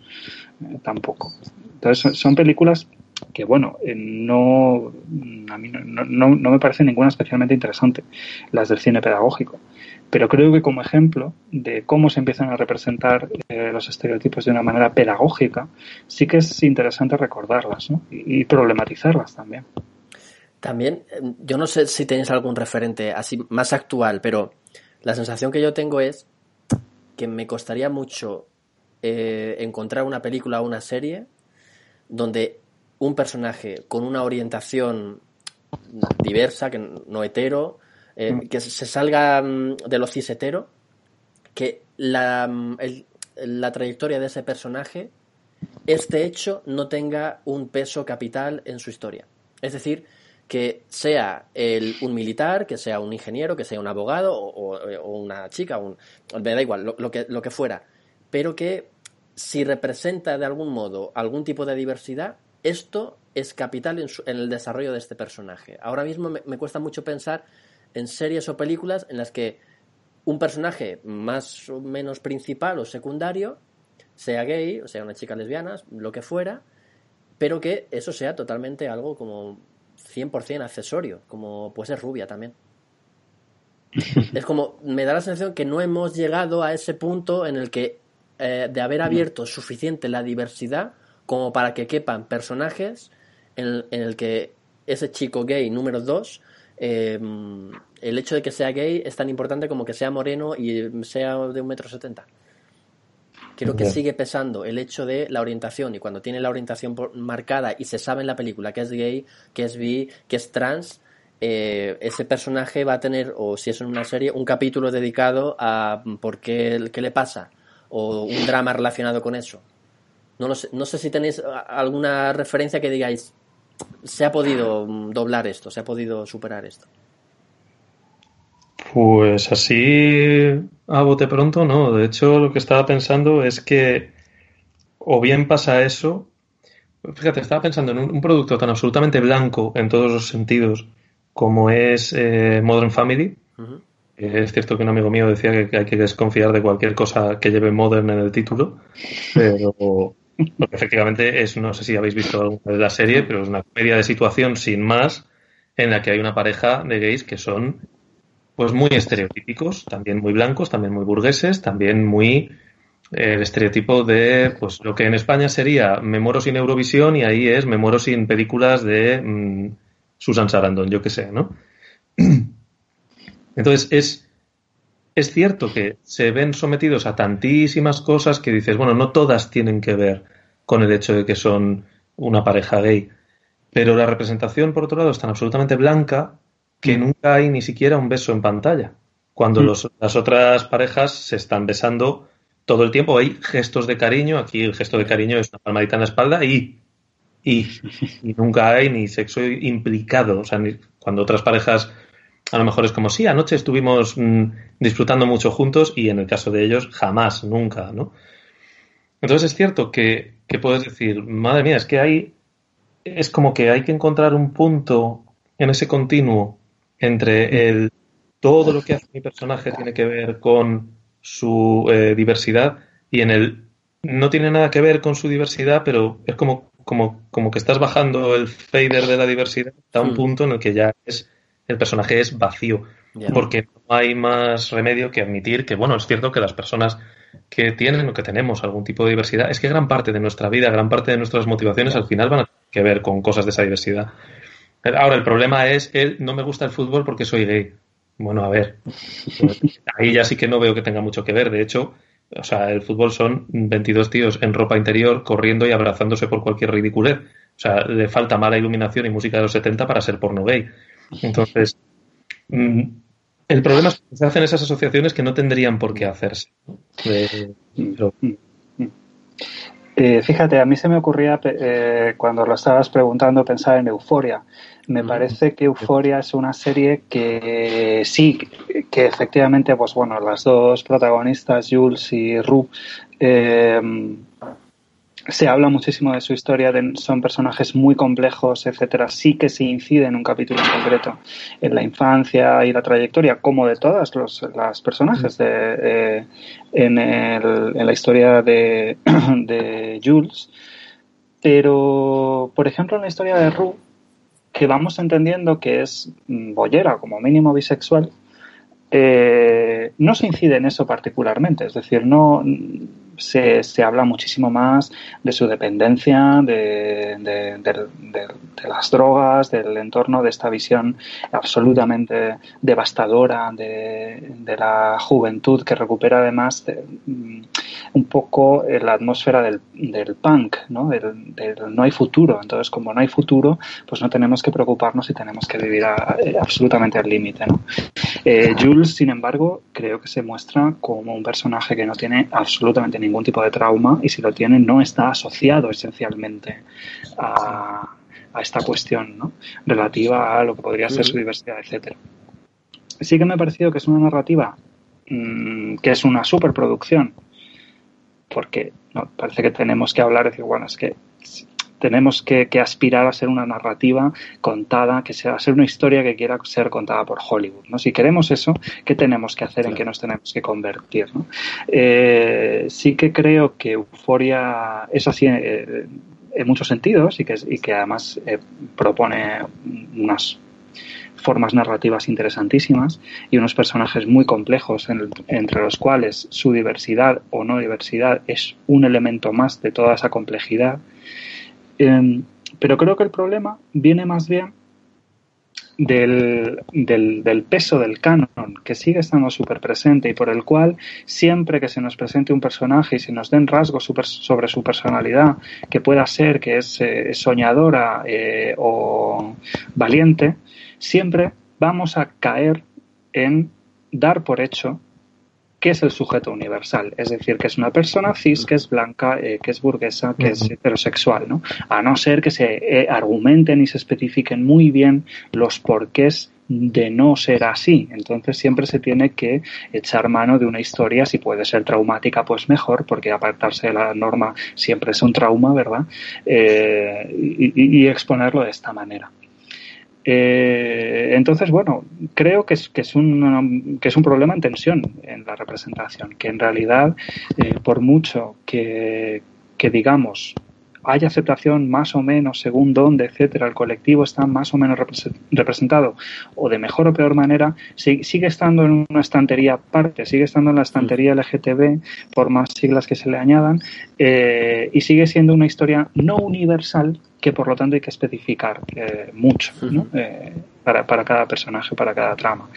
eh, tampoco. Entonces, son películas que, bueno, eh, no, a mí no, no me parece ninguna especialmente interesante, las del cine pedagógico pero creo que como ejemplo de cómo se empiezan a representar eh, los estereotipos de una manera pedagógica, sí que es interesante recordarlas ¿no? y, problematizarlas también. También, eh, yo no sé si tenéis algún referente así más actual, pero la sensación que yo tengo es que me costaría mucho eh, encontrar una película o una serie donde un personaje con una orientación diversa, que no hetero, eh, mm. que se salga de lo cisetero, que la, el, la trayectoria de ese personaje, este hecho no tenga un peso capital en su historia. Es decir, que sea el, un militar, que sea un ingeniero, que sea un abogado o, o, o una chica, un, me da igual, lo, lo, que, lo que fuera, pero que si representa de algún modo algún tipo de diversidad, esto es capital en, el desarrollo de este personaje. Ahora mismo me, cuesta mucho pensar en series o películas en las que un personaje más o menos principal o secundario sea gay, o sea una chica lesbiana, lo que fuera, pero que eso sea totalmente algo como 100% accesorio, como puede ser rubia también. es como, me da la sensación que no hemos llegado a ese punto en el que eh, de haber abierto suficiente la diversidad como para que quepan personajes en, el que ese chico gay número 2, em, el hecho de que sea gay es tan importante como que sea moreno y sea de un metro setenta. Creo que sigue pesando el hecho de la orientación y cuando tiene la orientación marcada y se sabe en la película que es gay, que es bi, que es trans, eh, ese personaje va a tener, o si es en una serie, un capítulo dedicado a por qué, qué le pasa o un drama relacionado con eso. No, lo sé, no sé si tenéis alguna referencia que digáis, se ha podido doblar esto, se ha podido superar esto. Pues así a bote pronto, no. De hecho, lo que estaba pensando es que o bien pasa eso. Fíjate, estaba pensando en un, producto tan absolutamente blanco en todos los sentidos como es eh, Modern Family. Es cierto que un amigo mío decía que, hay que desconfiar de cualquier cosa que lleve Modern en el título, pero efectivamente es, no sé si habéis visto alguna de la serie, pero es una comedia de situación sin más en la que hay una pareja de gays que son pues muy estereotípicos, también muy blancos, también muy burgueses, también muy eh, el estereotipo de pues lo que en España sería me muero sin Eurovisión y ahí es me muero sin películas de mm, Susan Sarandon, yo qué sé, ¿no? Entonces es es cierto que se ven sometidos a tantísimas cosas que dices, bueno, no todas tienen que ver con el hecho de que son una pareja gay, pero la representación, por otro lado, es tan absolutamente blanca que mm. nunca hay ni siquiera un beso en pantalla. Cuando mm. las otras parejas se están besando todo el tiempo, hay gestos de cariño. Aquí el gesto de cariño es una palmadita en la espalda y, y, nunca hay ni sexo implicado. O sea, cuando otras parejas a lo mejor es como, sí, anoche estuvimos mm, disfrutando mucho juntos y en el caso de ellos jamás, nunca, ¿no? Entonces es cierto que, que puedes decir, madre mía, es que hay, es como que hay que encontrar un punto en ese continuo entre el todo lo que hace mi personaje tiene que ver con su eh, diversidad y en el no tiene nada que ver con su diversidad, pero es como, como, como que estás bajando el fader de la diversidad a un hmm. punto en el que ya es el personaje es vacío. Porque no hay más remedio que admitir que, bueno, es cierto que las personas que tienen o que tenemos algún tipo de diversidad, es que gran parte de nuestra vida, gran parte de nuestras motivaciones al final van a tener que ver con cosas de esa diversidad. Ahora, el problema es el no me gusta el fútbol porque soy gay. Bueno, a ver, ahí ya sí que no veo que tenga mucho que ver. De hecho, o sea, el fútbol son 22 tíos en ropa interior corriendo y abrazándose por cualquier ridiculez. O sea, le falta mala iluminación y música de los 70 para ser porno gay. Entonces, mm, el problema es que se hacen esas asociaciones que no tendrían por qué hacerse. Eh, fíjate, a mí se me ocurría eh, cuando lo estabas preguntando pensar en Euforia. Me parece que Euforia es una serie que sí, que efectivamente, pues bueno, las dos protagonistas, Jules y Rue, eh, se habla muchísimo de su historia, son personajes muy complejos, etcétera. Sí que se incide en un capítulo en concreto en la infancia y la trayectoria, como de todas los las personajes de, eh, en, en, la historia de, de, Jules. Pero, por ejemplo, en la historia de Rue, que vamos entendiendo que es bollera, como mínimo bisexual, eh, no se incide en eso particularmente. Es decir, no se, habla muchísimo más de su dependencia, de, las drogas, del entorno, de esta visión absolutamente devastadora de, la juventud que recupera además mm, un poco la atmósfera del, punk, ¿no? Del, no hay futuro. Entonces, como no hay futuro, pues no tenemos que preocuparnos y tenemos que vivir absolutamente al límite. Eh, Jules, sin embargo, creo que se muestra como un personaje que no tiene absolutamente ningún ningún tipo de trauma y si lo tiene no está asociado esencialmente a, esta cuestión ¿no? relativa a lo que podría ser su diversidad, etcétera. Sí que me ha parecido que es una narrativa mm, que es una superproducción porque No, parece que tenemos que hablar, decir, bueno, es que tenemos que, aspirar a ser una narrativa contada, que sea a ser una historia que quiera ser contada por Hollywood. ¿no? Si queremos eso, ¿qué tenemos que hacer? ¿En qué nos tenemos que convertir? Eh, sí que creo que Euforia es así eh, en muchos sentidos y que, y que además eh, propone unas formas narrativas interesantísimas y unos personajes muy complejos entre los cuales su diversidad o no diversidad es un elemento más de toda esa complejidad Em, pero creo que el problema viene más bien del, peso del canon, que sigue estando súper presente y por el cual siempre que se nos presente un personaje y se nos den rasgos sobre su personalidad, que pueda ser que es eh, soñadora eh, o valiente, siempre vamos a caer en dar por hecho ¿qué es el sujeto universal? Es decir, que es una persona cis, que es blanca, eh, que es burguesa, que es heterosexual, ¿no? A no ser que se eh, argumenten y se especifiquen muy bien los porqués de no ser así. Entonces siempre se tiene que echar mano de una historia, si puede ser traumática, pues mejor, porque apartarse de la norma siempre es un trauma, ¿verdad? Eh, y exponerlo de esta manera. Eh, entonces, bueno, creo que es, un, que es un problema en tensión en la representación, que en realidad, eh, por mucho que digamos hay aceptación más o menos según dónde, etcétera, el colectivo está más o menos representado o de mejor o peor manera, sigue estando en una estantería aparte, sigue estando en la estantería LGTB, por más siglas que se le añadan, eh, y sigue siendo una historia no universal que por lo tanto hay que especificar eh, mucho eh, para, para cada personaje, para cada trama.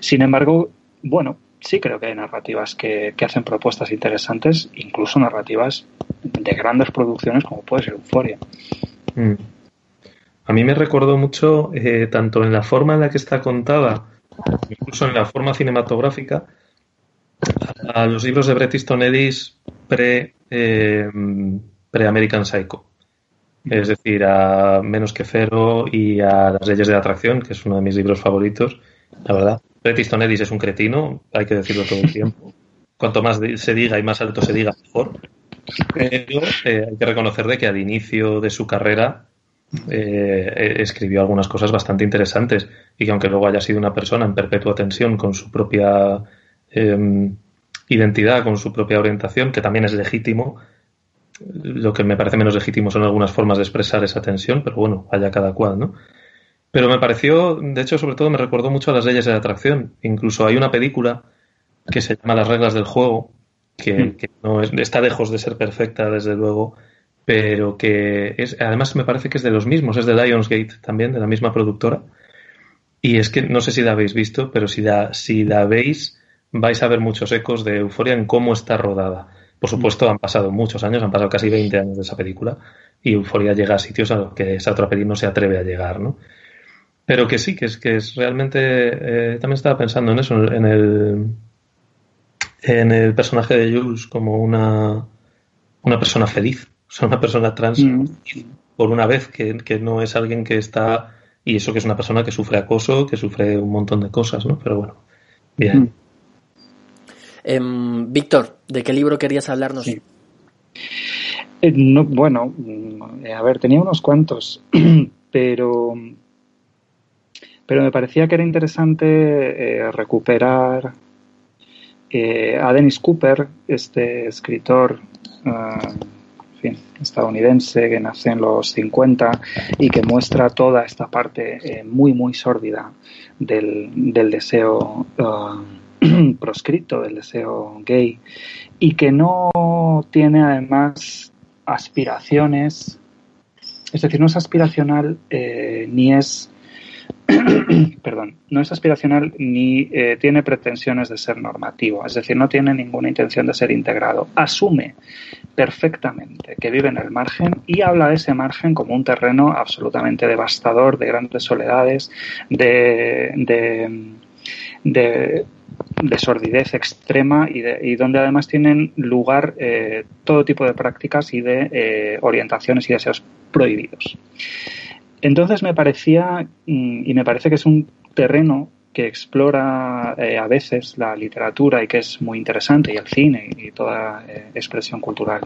Sin embargo, bueno, sí creo que hay narrativas que, hacen propuestas interesantes, incluso narrativas de grandes producciones como puede ser Euforia. Mm. A mí me recordó mucho, eh, tanto en la forma en la que está contada, incluso en la forma cinematográfica, a, los libros de Bret Easton Ellis pre, eh, pre American Psycho. Es decir, a Menos que Cero y a Las leyes de la atracción, que es uno de mis libros favoritos, la verdad. Bret Easton Ellis es un cretino, hay que decirlo todo el tiempo. Cuanto más se diga y más alto se diga, mejor. Pero eh, hay que reconocer de que al inicio de su carrera eh, escribió algunas cosas bastante interesantes y que aunque luego haya sido una persona en perpetua tensión con su propia em, identidad, con su propia orientación, que también es legítimo, lo que me parece menos legítimo son algunas formas de expresar esa tensión, pero bueno, haya cada cual, ¿no? Pero me pareció, de hecho, sobre todo me recordó mucho a las leyes de la atracción. Incluso hay una película que se llama Las reglas del juego, que, hmm. no está lejos de ser perfecta, desde luego, pero que es, además me parece que es de los mismos, es de Lionsgate también, de la misma productora. Y es que no sé si la habéis visto, pero si la, si la veis, vais a ver muchos ecos de euforia en cómo está rodada. Por supuesto, han pasado muchos años, han pasado casi 20 años de esa película, y Euforia llega a sitios a los que esa otra película no se atreve a llegar, ¿no? Pero que sí, que es que es realmente. Eh, también estaba pensando en eso, en el. En el personaje de Jules como una. Una persona feliz. O sea, una persona trans. Mm. Por una vez, que, no es alguien que está. Y eso que es una persona que sufre acoso, que sufre un montón de cosas, ¿no? Pero bueno. Bien. Mm. Em, Víctor, ¿de qué libro querías hablarnos? Eh, bueno, mm, a ver, tenía unos cuantos, pero pero me parecía que era interesante eh, recuperar eh, a Dennis Cooper, este escritor eh, estadounidense que nace en los 50 y que muestra toda esta parte muy, muy sórdida del, del deseo proscrito, del deseo gay, y que no tiene además aspiraciones, es decir, no es aspiracional ni es perdón, no es aspiracional ni eh, tiene pretensiones de ser normativo, es decir, no tiene ninguna intención de ser integrado. Asume perfectamente que vive en el margen y habla de ese margen como un terreno absolutamente devastador, de grandes soledades, de, de, sordidez extrema y, donde además tienen lugar eh, todo tipo de prácticas y de eh, orientaciones y deseos prohibidos. Entonces me parecía, mm, y me parece que es un terreno que explora eh, a veces la literatura y que es muy interesante, y el cine y toda eh, expresión cultural.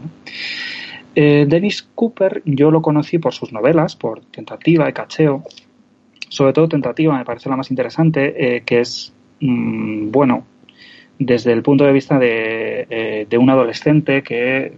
Dennis Cooper yo lo conocí por sus novelas, por Tentativa y Cacheo, sobre todo Tentativa me parece la más interesante, que es, mm, bueno, desde el punto de vista de, de un adolescente que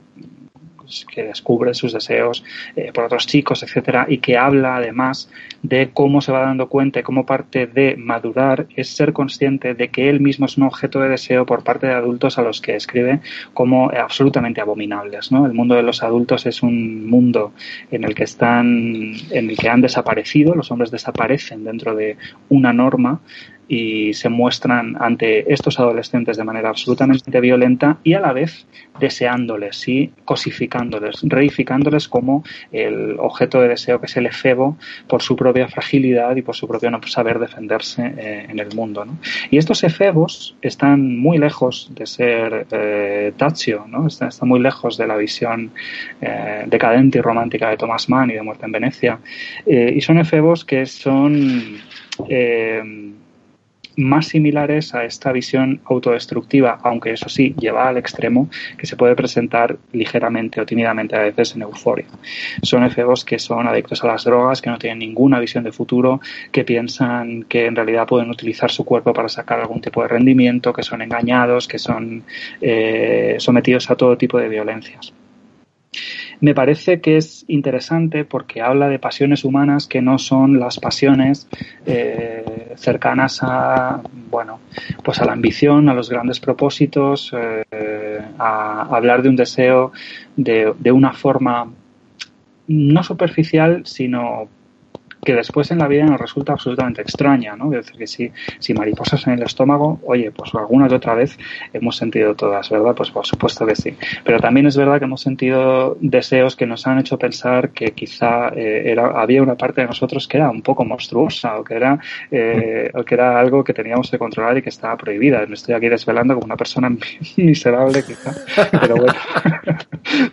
que descubre sus deseos eh, por otros chicos, etcétera, y que habla además de cómo se va dando cuenta y cómo parte de madurar es ser consciente de que él mismo es un objeto de deseo por parte de adultos a los que escribe como absolutamente abominables. ¿no? El mundo de los adultos es un mundo en el que están, en el que han desaparecido, los hombres desaparecen dentro de una norma y se muestran ante estos adolescentes de manera absolutamente violenta y a la vez deseándoles y cosificándoles, reificándoles como el objeto de deseo que es el efebo por su propia fragilidad y por su propio no saber defenderse eh, en el mundo. Y estos efebos están muy lejos de ser eh, Taccio, ¿no? están, muy lejos de la visión eh, decadente y romántica de Thomas Mann y de Muerte en Venecia. Eh, y son efebos que son más similares a esta visión autodestructiva, aunque eso sí lleva al extremo que se puede presentar ligeramente o tímidamente a veces en euforia. Son efebos que son adictos a las drogas, que no tienen ninguna visión de futuro, que piensan que en realidad pueden utilizar su cuerpo para sacar algún tipo de rendimiento, que son engañados, que son eh, sometidos a todo tipo de violencias. Me parece que es interesante porque habla de pasiones humanas que no son las pasiones eh, cercanas a, bueno, pues a la ambición, a los grandes propósitos, eh, a hablar de un deseo de, de una forma no superficial, sino que después en la vida nos resulta absolutamente extraña, ¿no? Es decir, que si, si mariposas en el estómago, oye, pues alguna y otra vez hemos sentido todas, ¿verdad? Pues por supuesto que sí. Pero también es verdad que hemos sentido deseos que nos han hecho pensar que quizá eh, era, había una parte de nosotros que era un poco monstruosa o que era, eh, o que era algo que teníamos que controlar y que estaba prohibida. Me estoy aquí desvelando como una persona miserable quizá, pero bueno.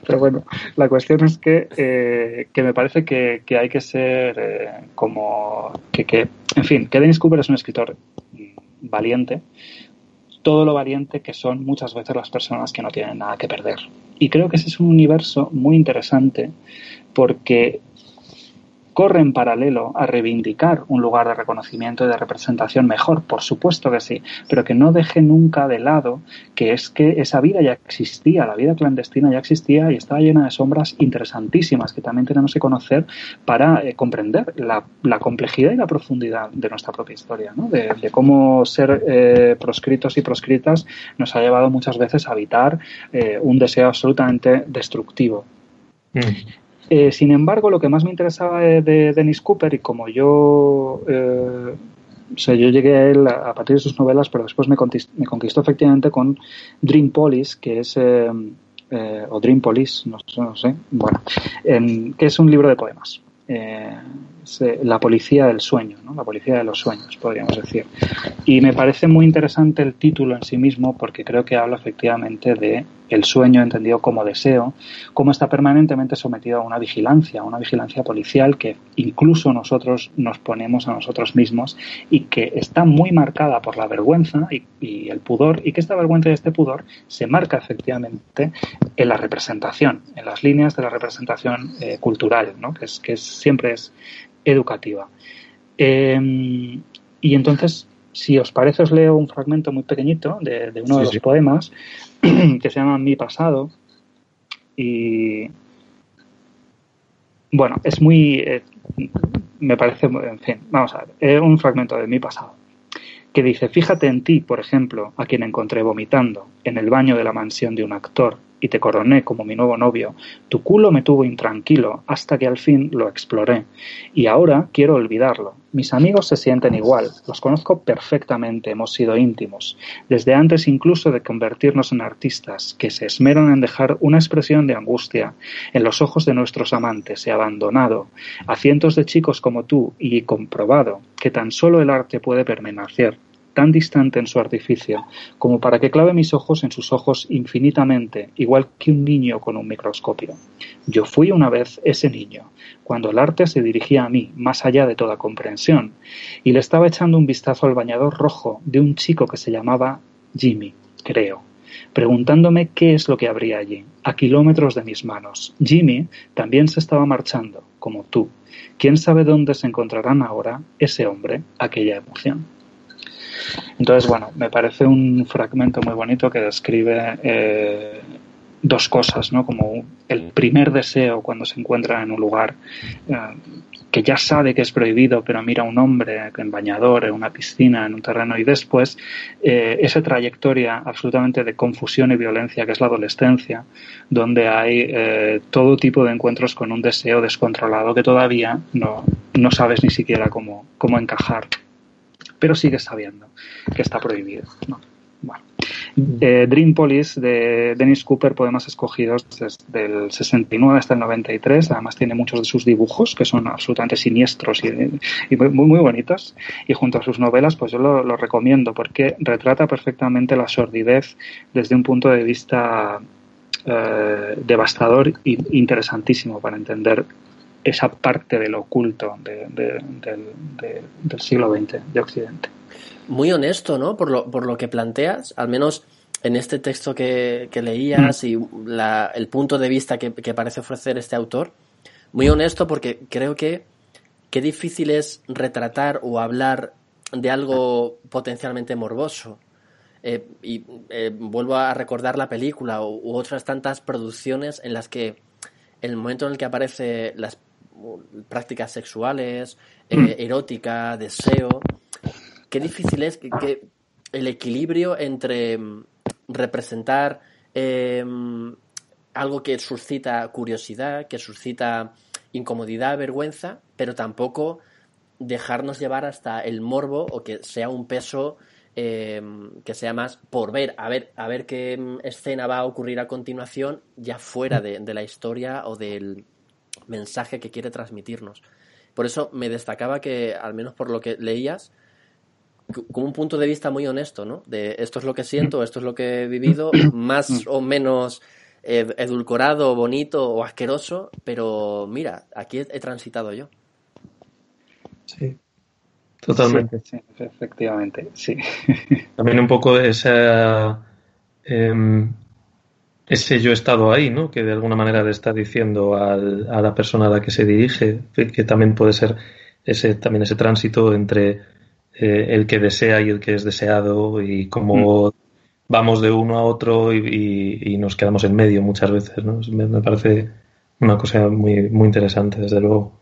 pero bueno, la cuestión es que, eh, que me parece que, que hay que ser eh, como que, que, en fin, que Dennis Cooper es un escritor valiente, todo lo valiente que son muchas veces las personas que no tienen nada que perder. Y creo que ese es un universo muy interesante porque corre en paralelo a reivindicar un lugar de reconocimiento y de representación mejor, por supuesto que sí, pero que no deje nunca de lado que es que esa vida ya existía, la vida clandestina ya existía y estaba llena de sombras interesantísimas que también tenemos que conocer para eh, comprender la, complejidad y la profundidad de nuestra propia historia, ¿no? de, cómo ser eh, proscritos y proscritas nos ha llevado muchas veces a evitar eh, un deseo absolutamente destructivo. Mm. Eh, sin embargo, lo que más me interesaba de, Dennis Cooper, y como yo, eh, yo llegué a él a, partir de sus novelas, pero después me conquistó, efectivamente con Dream Police, que es, eh, o Dream Police, no, sé, bueno, que es un libro de poemas. La policía del sueño, ¿no? la policía de los sueños, podríamos decir. Y me parece muy interesante el título en sí mismo porque creo que habla efectivamente de el sueño entendido como deseo, cómo está permanentemente sometido a una vigilancia, a una vigilancia policial que incluso nosotros nos ponemos a nosotros mismos y que está muy marcada por la vergüenza y, el pudor y que esta vergüenza y este pudor se marca efectivamente en la representación, en las líneas de la representación eh, cultural, ¿no? que, es, que siempre es educativa. Em, y entonces, si os parece, os leo un fragmento muy pequeñito de, uno de los poemas que se llama Mi pasado. Y bueno, es muy. Eh, me parece. En fin, vamos a ver. Un fragmento de Mi pasado. Que dice: Fíjate en ti, por ejemplo, a quien encontré vomitando en el baño de la mansión de un actor y te coroné como mi nuevo novio, tu culo me tuvo intranquilo hasta que al fin lo exploré. Y ahora quiero olvidarlo. Mis amigos se sienten igual, los conozco perfectamente, hemos sido íntimos, desde antes incluso de convertirnos en artistas, que se esmeran en dejar una expresión de angustia en los ojos de nuestros amantes. He abandonado a cientos de chicos como tú y comprobado que tan solo el arte puede permanecer tan distante en su artificio, como para que clave mis ojos en sus ojos infinitamente, igual que un niño con un microscopio. Yo fui una vez ese niño, cuando el arte se dirigía a mí, más allá de toda comprensión, y le estaba echando un vistazo al bañador rojo de un chico que se llamaba Jimmy, creo, preguntándome qué es lo que habría allí, a kilómetros de mis manos. Jimmy también se estaba marchando, como tú. ¿Quién sabe dónde se encontrarán ahora ese hombre, aquella emoción? Entonces, bueno, me parece un fragmento muy bonito que describe eh, dos cosas, ¿no? Como el primer deseo cuando se encuentra en un lugar eh, que ya sabe que es prohibido, pero mira a un hombre en bañador, en una piscina, en un terreno, y después eh, esa trayectoria absolutamente de confusión y violencia que es la adolescencia, donde hay todo tipo de encuentros con un deseo descontrolado que todavía no, no sabes ni siquiera cómo, cómo encajar, pero sigues sabiendo que está prohibido. ¿no? Bueno. Eh, Dream Police de Dennis Cooper, poemas escogidos desde el 69 hasta el 93. Además, tiene muchos de sus dibujos que son absolutamente siniestros y, muy, muy bonitos. Y junto a sus novelas, pues yo lo, recomiendo porque retrata perfectamente la sordidez desde un punto de vista eh, devastador e interesantísimo para entender esa parte del oculto del siglo XX de Occidente muy honesto, ¿no? Por lo, por lo que planteas, al menos en este texto que, leías y el punto de vista que, parece ofrecer este autor, muy honesto porque creo que qué difícil es retratar o hablar de algo potencialmente morboso. Eh, y eh, vuelvo a recordar la película u, otras tantas producciones en las que el momento en el que aparece las prácticas sexuales, eh, erótica, deseo, qué difícil es que, el equilibrio entre mm, representar em, algo que suscita curiosidad, que suscita incomodidad, vergüenza, pero tampoco dejarnos llevar hasta el morbo o que sea un peso em, que sea más por ver, a ver, a ver qué mm, escena va a ocurrir a continuación, ya fuera de, de la historia o del mensaje que quiere transmitirnos. Por eso me destacaba que, al menos por lo que leías, como un punto de vista muy honesto, ¿no? De esto es lo que siento, esto es lo que he vivido, más o menos edulcorado, bonito o asqueroso, pero mira, aquí he, transitado yo. Sí, totalmente. Sí, efectivamente, sí. También un poco esa, em, ese yo he estado ahí, ¿no? Que de alguna manera le está diciendo a la persona a la que se dirige, que también puede ser ese, también ese tránsito entre eh, el que desea y el que es deseado y cómo mm. vamos de uno a otro y, nos quedamos en medio muchas veces, ¿no? Me, parece una cosa muy, muy interesante, desde luego.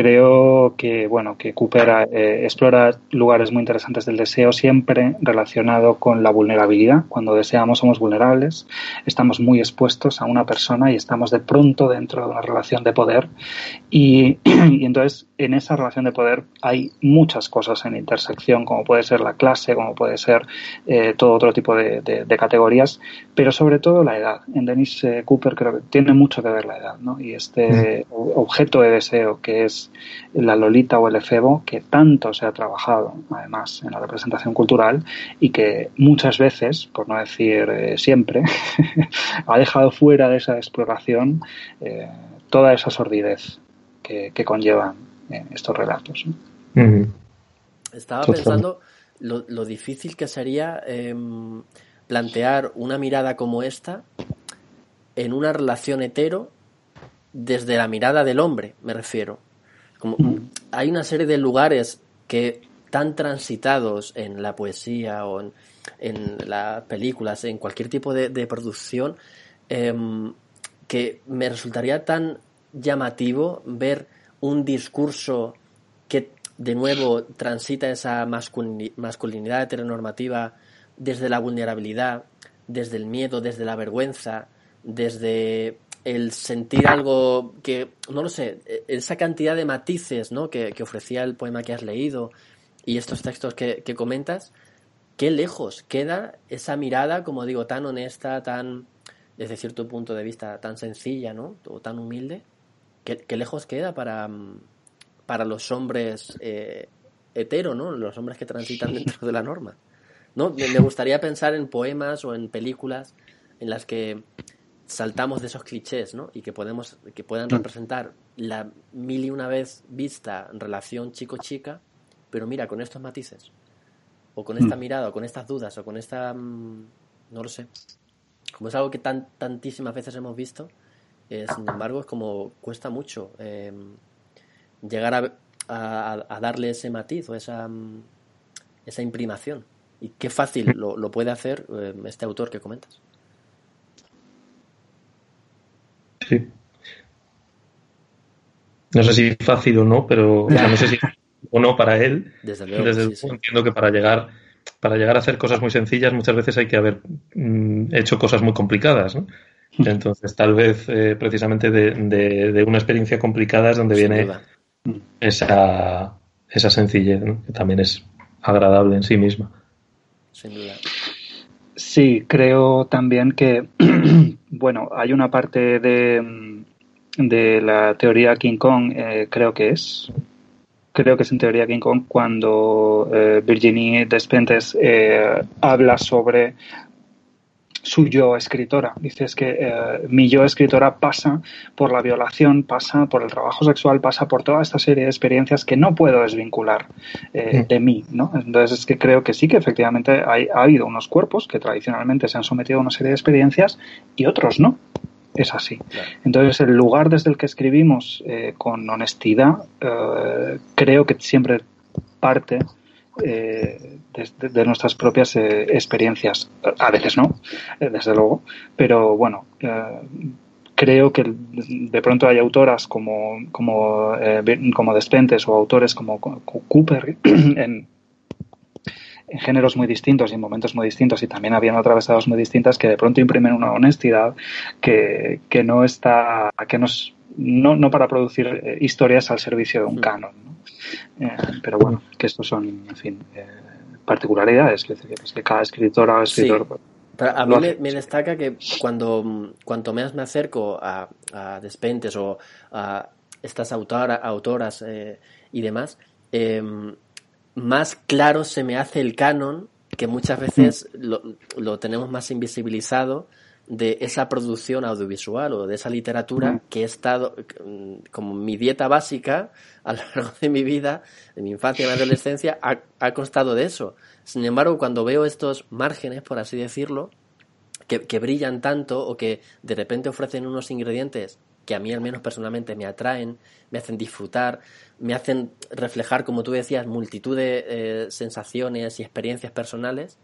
Creo que bueno que Cooper eh, explora lugares muy interesantes del deseo siempre relacionado con la vulnerabilidad. Cuando deseamos somos vulnerables, estamos muy expuestos a una persona y estamos de pronto dentro de una relación de poder y, y entonces en esa relación de poder hay muchas cosas en intersección, como puede ser la clase, como puede ser eh, todo otro tipo de, de, categorías, pero sobre todo la edad. En Dennis eh, Cooper creo que tiene mucho que ver la edad, ¿no? Y este mm. objeto de deseo que es la Lolita o el efebo, que tanto se ha trabajado, además, en la representación cultural y que muchas veces, por no decir eh, siempre, ha dejado fuera de esa exploración toda esa sordidez que, que conllevan estos relatos. Estaba pensando lo, difícil que sería em, plantear una mirada como esta en una relación hetero desde la mirada del hombre, me refiero. Como, Hay una serie de lugares que tan transitados en la poesía o en, las películas, en cualquier tipo de, producción, em, que me resultaría tan llamativo ver un discurso que de nuevo transita esa masculinidad heteronormativa desde la vulnerabilidad, desde el miedo, desde la vergüenza, desde el sentir algo que, no lo sé, e-, esa cantidad de matices ¿no? que, ofrecía el poema que has leído y estos textos que, comentas, qué lejos queda esa mirada, como digo, tan honesta, tan, desde cierto punto de vista, tan sencilla, ¿no? O tan humilde, ¿Qué, lejos queda para, para los hombres eh, hetero, ¿no? Los hombres que transitan dentro de la norma. ¿No? Me gustaría pensar en poemas o en películas en las que saltamos de esos clichés, ¿no? Y que podemos, que puedan mm. representar la mil y una vez vista relación chico-chica, pero mira, con estos matices, o con esta mm. mirada, o con estas dudas, o con esta, mm, no lo sé, como es algo que tan, tantísimas veces hemos visto, eh, sin embargo, es como cuesta mucho em, llegar a, darle ese matiz o esa, esa imprimación. Y qué fácil lo, lo puede hacer em, este autor que comentas. Sí. No sé si fácil o no, pero no sé si o no para él. Desde luego, entiendo que para llegar para llegar a hacer cosas muy sencillas muchas veces hay que haber mm, hecho cosas muy complicadas, Entonces, tal vez eh, precisamente de, una experiencia complicada es donde viene esa, esa sencillez, que también es agradable en sí misma. Sin duda. Sí, creo también que, bueno, hay una parte de, de la teoría King Kong, eh, creo que es, creo que es en teoría King Kong cuando eh, Virginie Despentes eh, habla sobre su yo escritora. Dices que eh, mi yo escritora pasa por la violación, pasa por el trabajo sexual, pasa por toda esta serie de experiencias que no puedo desvincular eh, de mí. ¿no? Entonces es que creo que sí que efectivamente hay, ha habido unos cuerpos que tradicionalmente se han sometido a una serie de experiencias y otros no. Es así. Entonces, el lugar desde el que escribimos eh, con honestidad, creo que siempre parte eh, de, nuestras propias eh, experiencias. A veces no, eh, desde luego, pero bueno, creo que de pronto hay autoras como, como, como Despentes o autores como Cooper en, en géneros muy distintos y en momentos muy distintos y también habían atravesados muy distintas que de pronto imprimen una honestidad que, que no está, que nos, no, no para producir historias al servicio de un mm. canon. Eh, pero bueno, que estos son, en fin, eh, particularidades, que, que cada escritora o escritor... A mí me, destaca que cuando cuanto más me acerco a, Despentes o a estas autoras eh, y demás, em, más claro se me hace el canon, que muchas veces mm. lo, lo tenemos más invisibilizado de esa producción audiovisual o de esa literatura que he estado como mi dieta básica a lo largo de mi vida, de mi infancia y mi adolescencia, ha, ha costado de eso. Sin embargo, cuando veo estos márgenes, por así decirlo, que, que, brillan tanto o que de repente ofrecen unos ingredientes que a mí al menos personalmente me atraen, me hacen disfrutar, me hacen reflejar, como tú decías, multitud de eh, sensaciones y experiencias personales,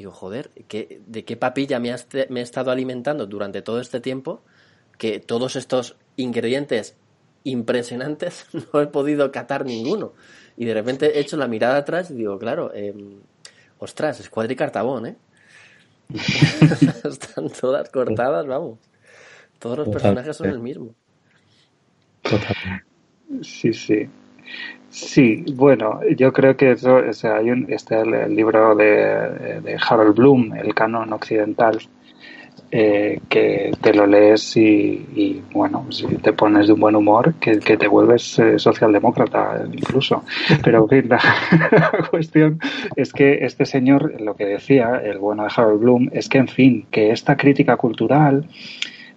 Digo, joder, ¿de qué papilla me, he estado alimentando durante todo este tiempo? Que todos estos ingredientes impresionantes no he podido catar ninguno. Y de repente he hecho la mirada atrás y digo, claro, em, ostras, es cuadricartabón, ¿eh? Están todas cortadas, vamos. Todos los personajes son el mismo. Sí, sí. Sí, bueno, yo creo que eso, o sea, hay un, este el, libro de, de, Harold Bloom, El canon occidental, eh, que te lo lees y, bueno, si te pones de un buen humor, que, te vuelves eh, socialdemócrata incluso. Pero en la, la, cuestión es que este señor, lo que decía, el bueno de Harold Bloom, es que, en fin, que esta crítica cultural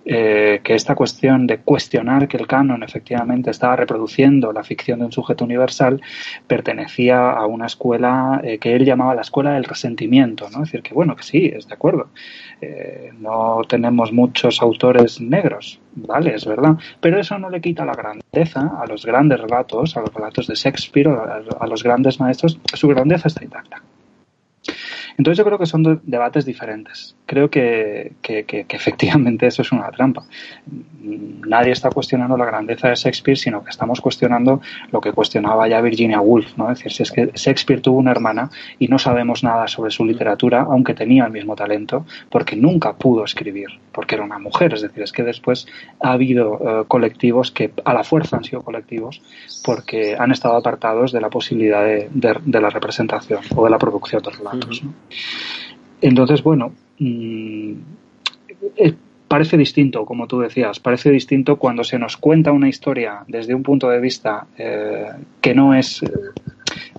eh, que esta cuestión de cuestionar que el canon efectivamente estaba reproduciendo la ficción de un sujeto universal pertenecía a una escuela eh, que él llamaba la escuela del resentimiento, ¿no? Es decir, que bueno, que sí, es de acuerdo. Eh, no tenemos muchos autores negros, vale, es verdad, pero eso no le quita la grandeza a los grandes relatos, a los relatos de Shakespeare, a los grandes maestros, su grandeza está intacta. Entonces yo creo que son debates diferentes. Creo que, que, efectivamente eso es una trampa. Nadie está cuestionando la grandeza de Shakespeare, sino que estamos cuestionando lo que cuestionaba ya Virginia Woolf. ¿no? Es decir, si es que Shakespeare tuvo una hermana y no sabemos nada sobre su literatura, aunque tenía el mismo talento, porque nunca pudo escribir, porque era una mujer. Es decir, es que después ha habido eh, colectivos que a la fuerza han sido colectivos porque han estado apartados de la posibilidad de, de, la representación o de la producción de relatos. ¿no? Entonces, bueno, mm, eh, parece distinto, como tú decías, parece distinto cuando se nos cuenta una historia desde un punto de vista eh, que no es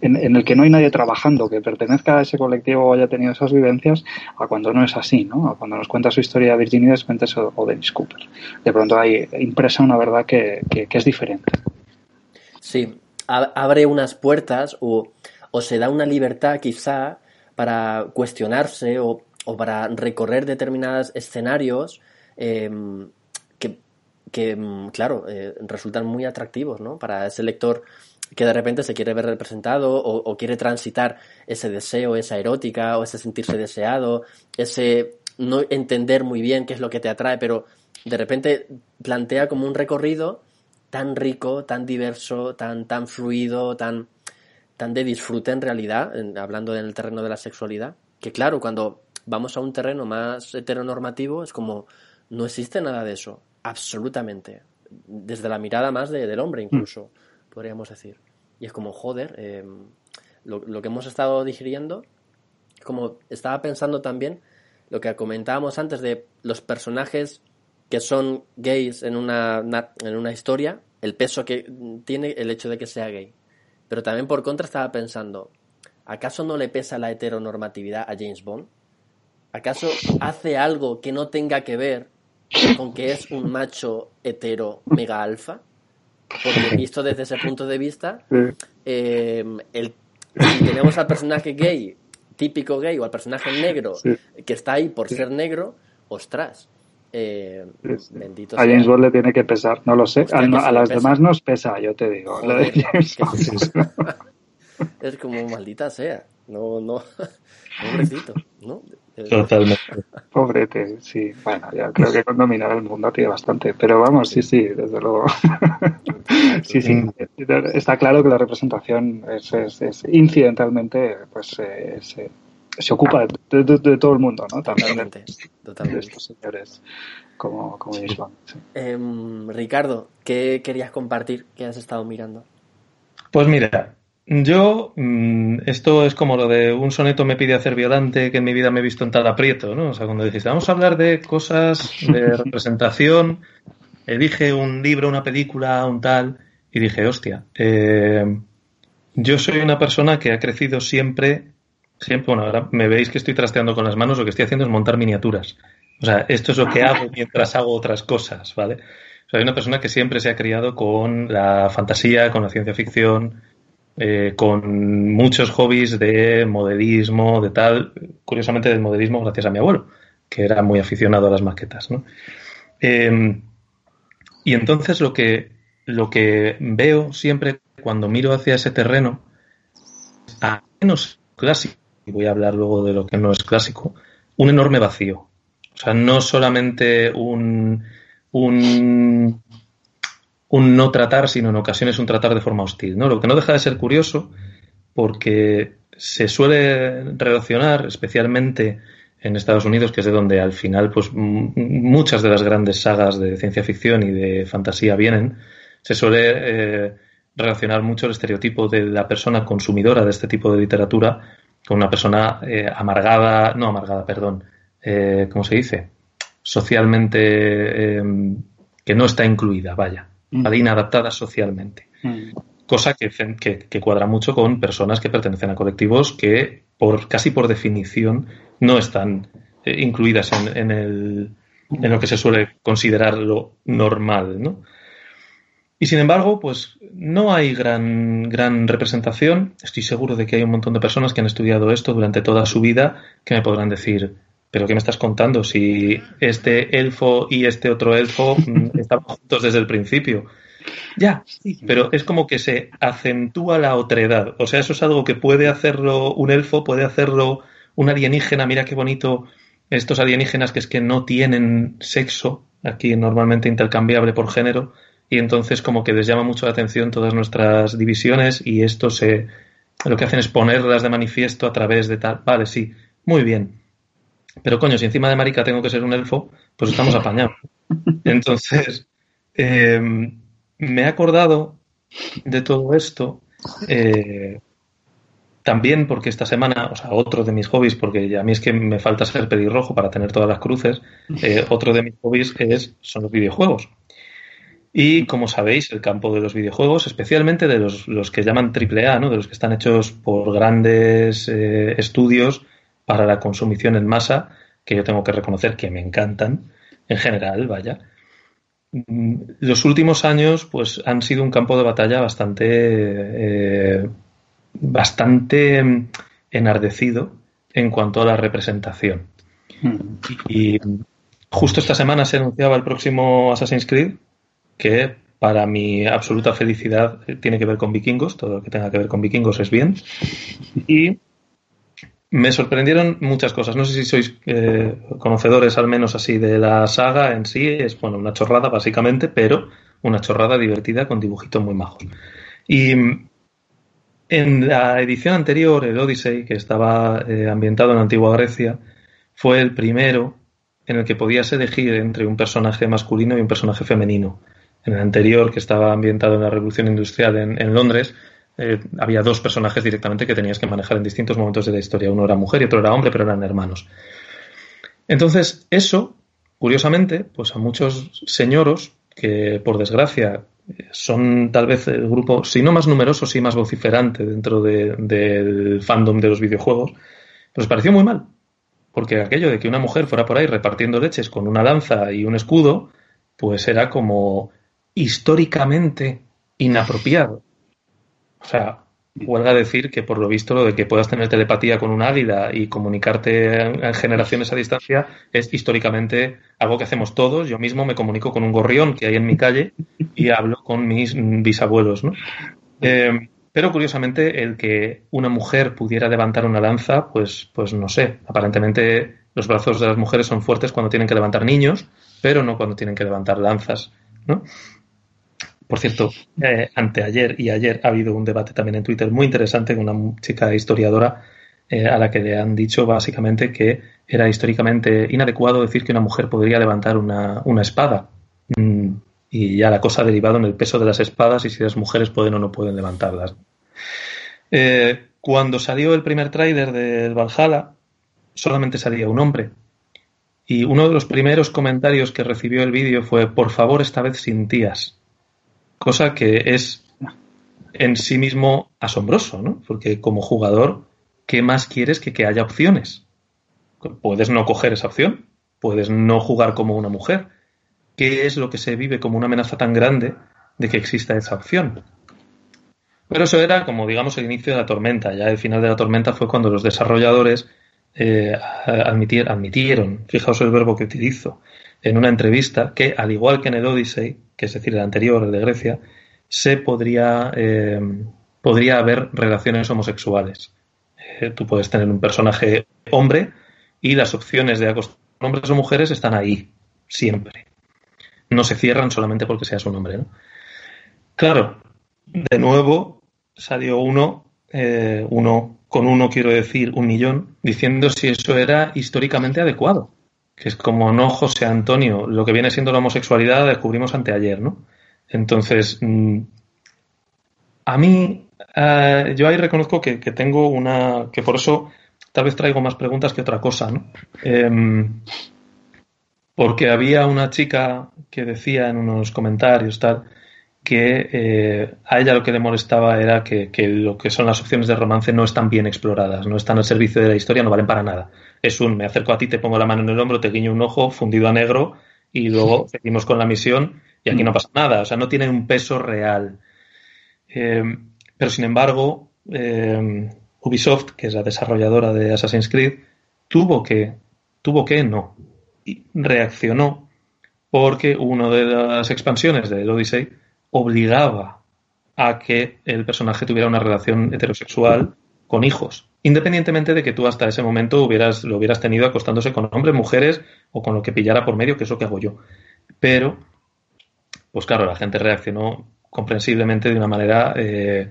en, el que no hay nadie trabajando que pertenezca a ese colectivo o haya tenido esas vivencias, a cuando no es así, ¿no? A cuando nos cuenta su historia Virginia Despentes o, o Dennis Cooper. De pronto hay impresa una verdad que, es diferente. Sí, abre unas puertas o, se da una libertad quizá para cuestionarse o, para recorrer determinados escenarios em, que, mm, claro, eh, resultan muy atractivos ¿no? para ese lector que de repente se quiere ver representado o, quiere transitar ese deseo, esa erótica o ese sentirse deseado, ese no entender muy bien qué es lo que te atrae, pero de repente plantea como un recorrido tan rico, tan diverso, tan, tan fluido, tan, tan de disfrute en realidad, hablando en el terreno de la sexualidad, que claro, cuando vamos a un terreno más heteronormativo es como no existe nada de eso, absolutamente, desde la mirada más del hombre incluso podríamos decir. Y es como, joder, em, lo, que hemos estado digiriendo, como estaba pensando también lo que comentábamos antes de los personajes que son gays en una, en una historia, el peso que tiene el hecho de que sea gay. Pero también por contra estaba pensando, ¿acaso no le pesa la heteronormatividad a James Bond? ¿Acaso hace algo que no tenga que ver con que es un macho hetero mega alfa? Porque visto desde ese punto de vista, eh, el, si tenemos al personaje gay, típico gay, o al personaje negro, que está ahí por ser negro, ostras. Eh, bendito a James Bond le tiene que pesar, no lo sé. a, las demás nos pesa, yo te digo. es como maldita sea. No, no. Pobrecito, ¿no? Totalmente. Pobrete, sí. Bueno, ya creo que con dominar el mundo tiene bastante. Pero vamos, sí, sí, desde luego. sí, sí. Está claro que la representación es, es, incidentalmente, pues eh, se, se, ocupa de, todo el mundo, ¿no? También totalmente, de, estos señores como, como em, Ricardo, ¿qué querías compartir que has estado mirando? Pues mira, yo, mm, esto es como lo de un soneto me pide hacer violante, que en mi vida me he visto en tal aprieto, ¿no? O sea, cuando dijiste, vamos a hablar de cosas de representación, elige un libro, una película, un tal, y dije, hostia, eh, yo soy una persona que ha crecido siempre, siempre, bueno, ahora me veis que estoy trasteando con las manos, lo que estoy haciendo es montar miniaturas. O sea, esto es lo que hago mientras hago otras cosas, ¿vale? O sea, soy una persona que siempre se ha criado con la fantasía, con la ciencia ficción, eh, con muchos hobbies de modelismo, de tal, curiosamente del modelismo gracias a mi abuelo, que era muy aficionado a las maquetas. ¿no? Em, y entonces lo que, lo que veo siempre cuando miro hacia ese terreno, a menos clásico, y voy a hablar luego de lo que no es clásico, un enorme vacío. O sea, no solamente un, un un no tratar, sino en ocasiones un tratar de forma hostil. ¿no? Lo que no deja de ser curioso porque se suele relacionar, especialmente en Estados Unidos, que es de donde al final pues muchas de las grandes sagas de ciencia ficción y de fantasía vienen, se suele eh, relacionar mucho el estereotipo de la persona consumidora de este tipo de literatura con una persona eh, amargada, no amargada, perdón, eh, ¿cómo se dice? Socialmente que no está incluida, vaya. ¿Vale? inadaptada socialmente. Cosa que, que, cuadra mucho con personas que pertenecen a colectivos que, por casi por definición, no están eh, incluidas en, el, en lo que se suele considerar lo normal, ¿no? Y sin embargo, pues no hay gran, gran representación. Estoy seguro de que hay un montón de personas que han estudiado esto durante toda su vida que me podrán decir, pero ¿qué me estás contando? Si este elfo y este otro elfo mm, estaban juntos desde el principio. Ya, pero es como que se acentúa la otredad. O sea, eso es algo que puede hacerlo un elfo, puede hacerlo un alienígena. Mira qué bonito estos alienígenas que es que no tienen sexo, aquí normalmente intercambiable por género, y entonces como que les llama mucho la atención todas nuestras divisiones y esto se lo que hacen es ponerlas de manifiesto a través de tal. Vale, sí, muy bien. Pero coño, si encima de marica tengo que ser un elfo, pues estamos apañados. Entonces, em, me he acordado de todo esto eh, también porque esta semana, o sea, otro de mis hobbies, porque a mí es que me falta ser pelirrojo para tener todas las cruces, eh, otro de mis hobbies es, son los videojuegos. Y como sabéis, el campo de los videojuegos, especialmente de los, los que llaman AAA, ¿no? de los que están hechos por grandes eh, estudios para la consumición en masa, que yo tengo que reconocer que me encantan, en general, vaya. Mm, los últimos años, pues, han sido un campo de batalla bastante, eh, bastante enardecido en cuanto a la representación. Hmm. Y, y justo esta semana se anunciaba el próximo Assassin's Creed, que para mi absoluta felicidad tiene que ver con vikingos, todo lo que tenga que ver con vikingos es bien. Y me sorprendieron muchas cosas. No sé si sois eh, conocedores al menos así de la saga en sí. Es bueno, una chorrada básicamente, pero una chorrada divertida con dibujitos muy majos. Y en la edición anterior, el Odyssey, que estaba eh, ambientado en la antigua Grecia, fue el primero en el que podías elegir entre un personaje masculino y un personaje femenino en el anterior, que estaba ambientado en la Revolución Industrial en, Londres, eh, había dos personajes directamente que tenías que manejar en distintos momentos de la historia. Uno era mujer y otro era hombre, pero eran hermanos. Entonces, eso, curiosamente, pues a muchos señoros que, por desgracia, son tal vez el grupo, si no más numeroso, sí más vociferante dentro del fandom de los videojuegos, pues pareció muy mal. Porque aquello de que una mujer fuera por ahí repartiendo leches con una lanza y un escudo, pues era como históricamente inapropiado. O sea, huelga decir que por lo visto lo de que puedas tener telepatía con un águila y comunicarte en generaciones a distancia es históricamente algo que hacemos todos. Yo mismo me comunico con un gorrión que hay en mi calle y hablo con mis bisabuelos, ¿no? Eh, pero curiosamente el que una mujer pudiera levantar una lanza, pues, pues no sé. Aparentemente los brazos de las mujeres son fuertes cuando tienen que levantar niños, pero no cuando tienen que levantar lanzas, ¿no? Por cierto, eh, anteayer y ayer ha habido un debate también en Twitter muy interesante con una chica historiadora eh, a la que le han dicho básicamente que era históricamente inadecuado decir que una mujer podría levantar una, espada. Mm, y ya la cosa ha derivado en el peso de las espadas y si las mujeres pueden o no pueden levantarlas. Eh, cuando salió el primer tráiler del Valhalla, solamente salía un hombre. Y uno de los primeros comentarios que recibió el vídeo fue, por favor, esta vez sin tías cosa que es en sí mismo asombroso, ¿no? Porque como jugador, ¿qué más quieres que que haya opciones? Puedes no coger esa opción, puedes no jugar como una mujer. ¿Qué es lo que se vive como una amenaza tan grande de que exista esa opción? Pero eso era como, digamos, el inicio de la tormenta. Ya el final de la tormenta fue cuando los desarrolladores eh, admitieron, fijaos el verbo que utilizo, en una entrevista que, al igual que en el Odyssey, que es decir, el anterior, el de Grecia, se podría, eh, podría haber relaciones homosexuales. Eh, tú puedes tener un personaje hombre y las opciones de acostar hombres o mujeres están ahí, siempre. No se cierran solamente porque seas un hombre. ¿no? Claro, de nuevo salió uno, eh, uno con uno quiero decir un millón, diciendo si eso era históricamente adecuado que es como no José Antonio, lo que viene siendo la homosexualidad la descubrimos anteayer, ¿no? Entonces, mm, a mí, eh, yo ahí reconozco que, tengo una, que por eso tal vez traigo más preguntas que otra cosa, ¿no? Em, porque había una chica que decía en unos comentarios tal que eh, a ella lo que le molestaba era que, que, lo que son las opciones de romance no están bien exploradas, no están al servicio de la historia, no valen para nada es un me acerco a ti, te pongo la mano en el hombro, te guiño un ojo fundido a negro y luego seguimos con la misión y aquí no pasa nada. O sea, no tiene un peso real. Eh, pero sin embargo, eh, Ubisoft, que es la desarrolladora de Assassin's Creed, tuvo que, tuvo que no, y reaccionó porque una de las expansiones del Odyssey obligaba a que el personaje tuviera una relación heterosexual con hijos independientemente de que tú hasta ese momento hubieras, lo hubieras tenido acostándose con hombres, mujeres o con lo que pillara por medio, que es lo que hago yo. Pero, pues claro, la gente reaccionó comprensiblemente de una manera, eh,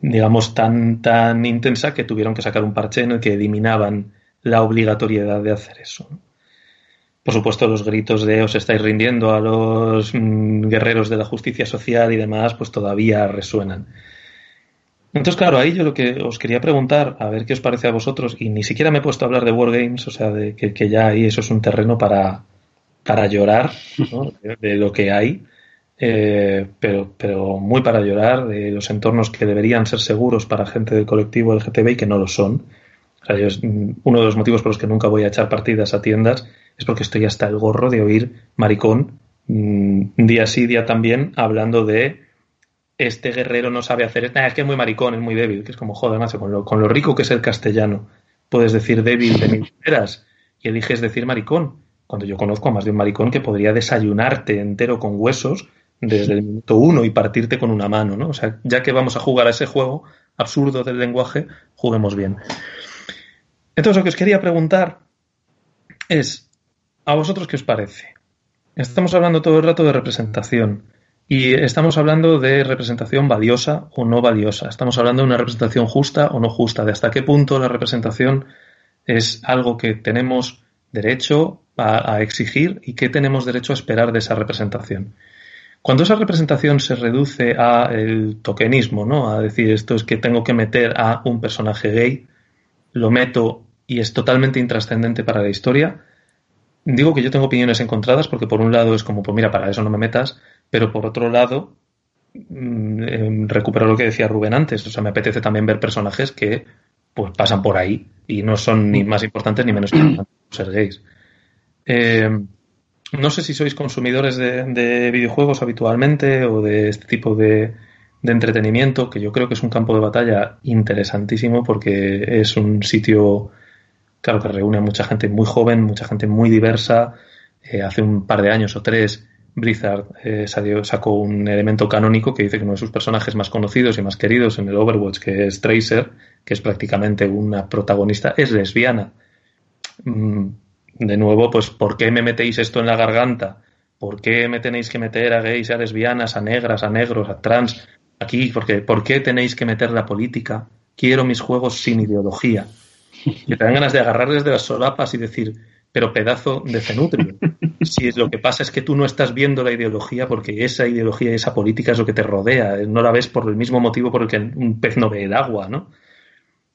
digamos, tan, tan intensa que tuvieron que sacar un parche en el que eliminaban la obligatoriedad de hacer eso. Por supuesto, los gritos de os estáis rindiendo a los mm, guerreros de la justicia social y demás, pues todavía resuenan. Entonces, claro, ahí yo lo que os quería preguntar, a ver qué os parece a vosotros, y ni siquiera me he puesto a hablar de Wargames, o sea, de que, ya ahí eso es un terreno para, para llorar de, lo que hay. eh, pero, pero muy para llorar, de los entornos que deberían ser seguros para gente del colectivo LGTB y que no lo son. Mm, uno de los motivos por los que nunca voy a echar partidas a tiendas es porque estoy hasta el gorro de oír maricón mm, día sí, día también, hablando de este guerrero no sabe hacer es que es muy maricón, es muy débil, que es como, joder, macho, con lo, con lo rico que es el castellano, puedes decir débil de mil maneras y eliges decir maricón. Cuando yo conozco a más de un maricón que podría desayunarte entero con huesos desde el minuto uno y partirte con una mano, ¿no? O sea, ya que vamos a jugar a ese juego absurdo del lenguaje, juguemos bien. Entonces, lo que os quería preguntar es, ¿a vosotros qué os parece? Estamos hablando todo el rato de representación y estamos hablando de representación valiosa o no valiosa. Estamos hablando de una representación justa o no justa, de hasta qué punto la representación es algo que tenemos derecho a, exigir y qué tenemos derecho a esperar de esa representación. Cuando esa representación se reduce a el tokenismo, ¿no? A decir esto es que tengo que meter a un personaje gay, lo meto y es totalmente intrascendente para la historia. Digo que yo tengo opiniones encontradas porque por un lado es como, pues mira, para eso no me metas, pero por otro lado mm, em, recupero lo que decía Rubén antes, o sea, me apetece también ver personajes que pues pasan por ahí y no son ni más importantes ni menos importantes ser gays. Eh, no sé si sois consumidores de, videojuegos habitualmente o de este tipo de, entretenimiento, que yo creo que es un campo de batalla interesantísimo porque es un sitio, claro, que reúne a mucha gente muy joven, mucha gente muy diversa. Eh, hace un par de años o tres, Blizzard eh, sacó un elemento canónico que dice que uno de sus personajes más conocidos y más queridos en el Overwatch, que es Tracer, que es prácticamente una protagonista, es lesbiana. Mm, de nuevo, pues, ¿por qué me metéis esto en la garganta? ¿Por qué me tenéis que meter a gays, a lesbianas, a negras, a negros, a trans aquí? Porque, ¿Por qué tenéis que meter la política? Quiero mis juegos sin ideología. Que te dan ganas de agarrarles de las solapas y decir, pero pedazo de cenutrio. Si lo que pasa es que tú no estás viendo la ideología porque esa ideología y esa política es lo que te rodea, no la ves por el mismo motivo por el que un pez no ve el agua, ¿no?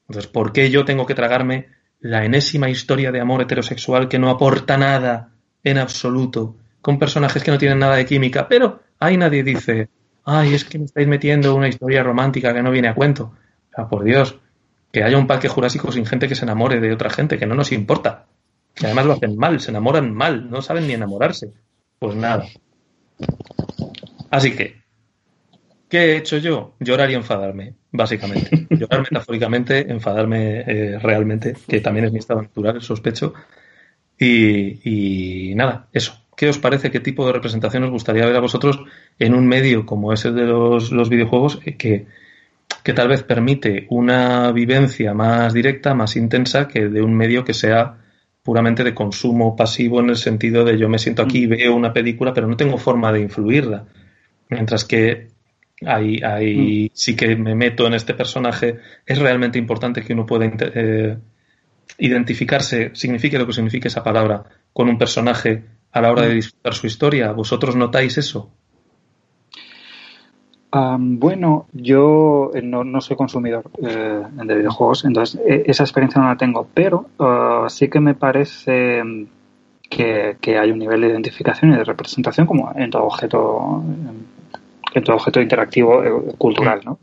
Entonces, ¿por qué yo tengo que tragarme la enésima historia de amor heterosexual que no aporta nada en absoluto, con personajes que no tienen nada de química, pero ahí nadie dice, ay, es que me estáis metiendo una historia romántica que no viene a cuento. O sea, por Dios, que haya un parque jurásico sin gente que se enamore de otra gente, que no nos importa. Que además lo hacen mal, se enamoran mal, no saben ni enamorarse. Pues nada. Así que, ¿qué he hecho yo? Llorar y enfadarme básicamente. Llorar metafóricamente, enfadarme eh, realmente, que también es mi estado natural, sospecho. Y, nada, eso. ¿Qué os parece? ¿Qué tipo de representación os gustaría ver a vosotros en un medio como es el de los, los videojuegos eh, que, que tal vez permite una vivencia más directa, más intensa que de un medio que sea puramente de consumo pasivo en el sentido de yo me siento aquí, veo una película, pero no tengo forma de influirla. Mientras que Ahí, ahí mm. sí que me meto en este personaje. Es realmente importante que uno pueda eh, identificarse, signifique lo que signifique esa palabra, con un personaje a la hora de mm. disfrutar su historia. ¿Vosotros notáis eso? Bueno, yo eh, no, soy consumidor eh, de videojuegos, entonces esa experiencia no la tengo, pero ah, sí que me parece que, que, hay un nivel de identificación y de representación como en todo objeto en objeto interactivo eh, cultural, ¿no?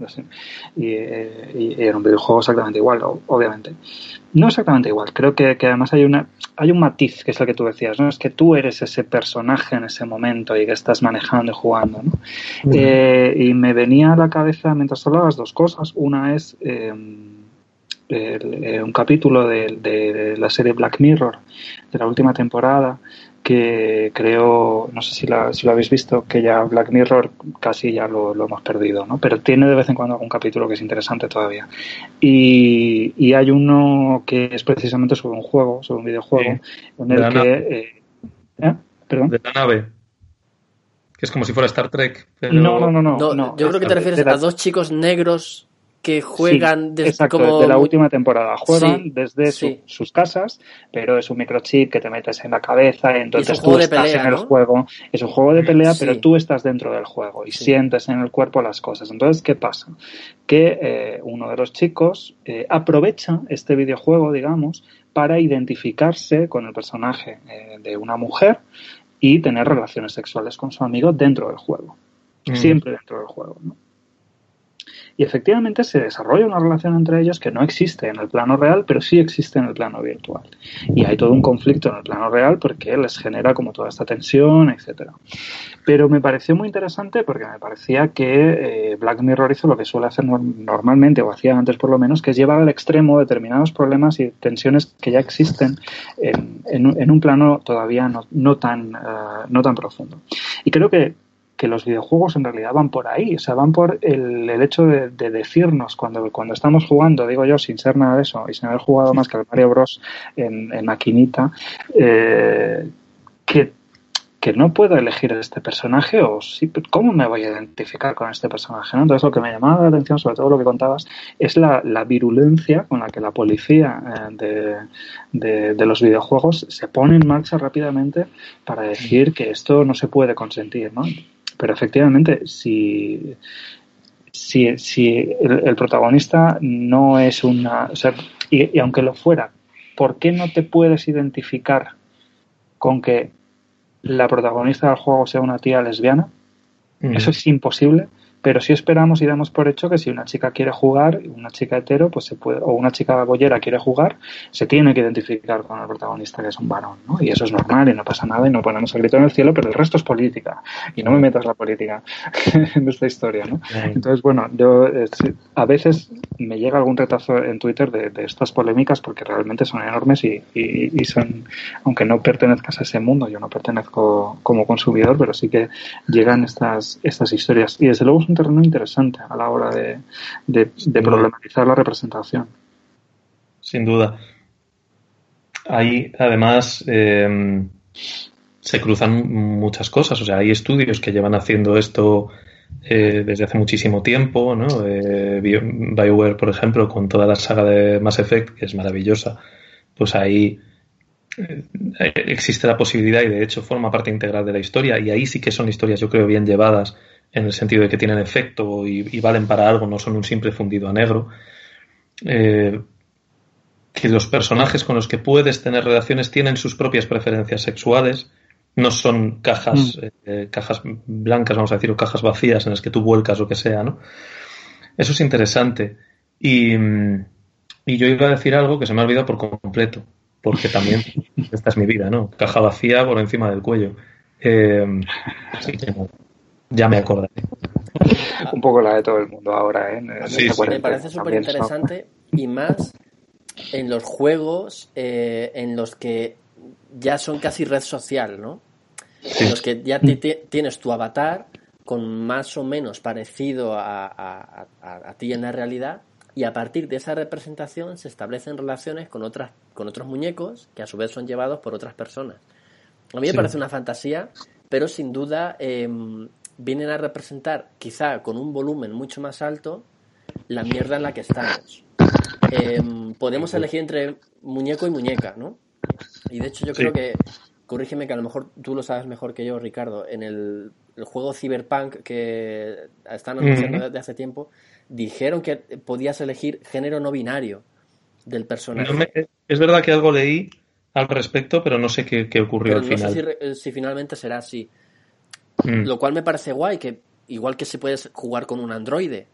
Eh, y, en un videojuego exactamente igual, obviamente. No exactamente igual, creo que, además hay una hay un matiz, que es lo que tú decías, ¿no? Es que tú eres ese personaje en ese momento y que estás manejando y jugando, ¿no? Eh, y me venía a la cabeza mientras hablabas dos cosas. Una es un capítulo de, la serie Black Mirror de la última temporada que creo, no sé si, si lo habéis visto, que ya Black Mirror casi ya lo, hemos perdido, ¿no? Pero tiene de vez en cuando algún capítulo que es interesante todavía. Y, y hay uno que es precisamente sobre un juego, sobre un videojuego, en el que... Eh, ¿eh? ¿Perdón? De la nave. Que es como si fuera Star Trek. No, no, no, no, Yo creo que te refieres a dos chicos negros que juegan desde como... la última temporada. Juegan desde sus casas, pero es un microchip que te metes en la cabeza y entonces tú estás en el juego. Es un juego de pelea, pero tú estás dentro del juego y sientes en el cuerpo las cosas. Entonces, ¿qué pasa? Que eh, uno de los chicos eh, aprovecha este videojuego, digamos, para identificarse con el personaje eh, de una mujer y tener relaciones sexuales con su amigo dentro del juego. mm. siempre dentro del juego. ¿no? Y efectivamente se desarrolla una relación entre ellos que no existe en el plano real, pero sí existe en el plano virtual. Y hay todo un conflicto en el plano real porque les genera como toda esta tensión, etcétera. Pero me pareció muy interesante porque me parecía que eh, Black Mirror hizo lo que suele hacer normalmente, o hacía antes por lo menos, que es llevar al extremo determinados problemas y tensiones que ya existen en, un plano todavía no, tan, eh, no tan profundo. Y creo que que los videojuegos en realidad van por ahí, o sea, van por el, el hecho de, decirnos cuando, cuando estamos jugando, digo yo, sin ser nada de eso y sin haber jugado más que al Mario Bros. en, maquinita, eh, que, que, no puedo elegir este personaje o cómo me voy a identificar con este personaje. ¿no? Entonces, lo que me llamaba la atención, sobre todo lo que contabas, es la, la virulencia con la que la policía eh, de, de, de, los videojuegos se pone en marcha rápidamente para decir que esto no se puede consentir. ¿no? Pero efectivamente, si, si, si el, protagonista no es una... O sea, y, aunque lo fuera, ¿por qué no te puedes identificar con que la protagonista del juego sea una tía lesbiana? Eso es imposible. Pero si esperamos y damos por hecho que si una chica quiere jugar, una chica hetero, pues se puede, o una chica bollera quiere jugar, se tiene que identificar con el protagonista que es un varón, ¿no? Y eso es normal y no pasa nada y no ponemos el grito en el cielo, pero el resto es política. Y no me metas la política en esta historia, ¿no? Entonces, bueno, yo a veces me llega algún retazo en Twitter de, estas polémicas porque realmente son enormes y, y, son, aunque no pertenezcas a ese mundo, yo no pertenezco como consumidor, pero sí que llegan estas, estas historias. Y desde luego un terreno interesante a la hora de, problematizar la representación. Sin duda. Ahí, además, em, se cruzan muchas cosas. O sea, hay estudios que llevan haciendo esto eh, desde hace muchísimo tiempo, ¿no? Eh, BioWare, por ejemplo, con toda la saga de Mass Effect, que es maravillosa, pues ahí eh, existe la posibilidad y de hecho forma parte integral de la historia y ahí sí que son historias, yo creo, bien llevadas en el sentido de que tienen efecto y, valen para algo, no son un simple fundido a negro. Eh, que los personajes con los que puedes tener relaciones tienen sus propias preferencias sexuales, no son cajas, mm. eh, cajas blancas, vamos a decir, o cajas vacías en las que tú vuelcas lo que sea, ¿no? Eso es interesante. Y, y yo iba a decir algo que se me ha olvidado por completo, porque también esta es mi vida, ¿no? Caja vacía por encima del cuello. Eh, ya me acordaré. Un poco la de todo el mundo ahora, ¿eh? Me parece súper interesante y más en los juegos eh, en los que ya son casi red social, ¿no? En los que ya tienes tu avatar con más o menos parecido a, ti en la realidad y a partir de esa representación se establecen relaciones con otras con otros muñecos que a su vez son llevados por otras personas. A mí me parece una fantasía, pero sin duda em, vienen a representar, quizá con un volumen mucho más alto, la mierda en la que estamos. Em, podemos elegir entre muñeco y muñeca, ¿no? Y de hecho yo creo que, corrígeme que a lo mejor tú lo sabes mejor que yo, Ricardo, en el, juego Cyberpunk que están anunciando desde hace tiempo, dijeron que podías elegir género no binario del personaje. es verdad que algo leí al respecto, pero no sé qué, ocurrió al final. Sé si, si, finalmente será así. Mm. Lo cual me parece guay, que igual que se puede jugar con un androide,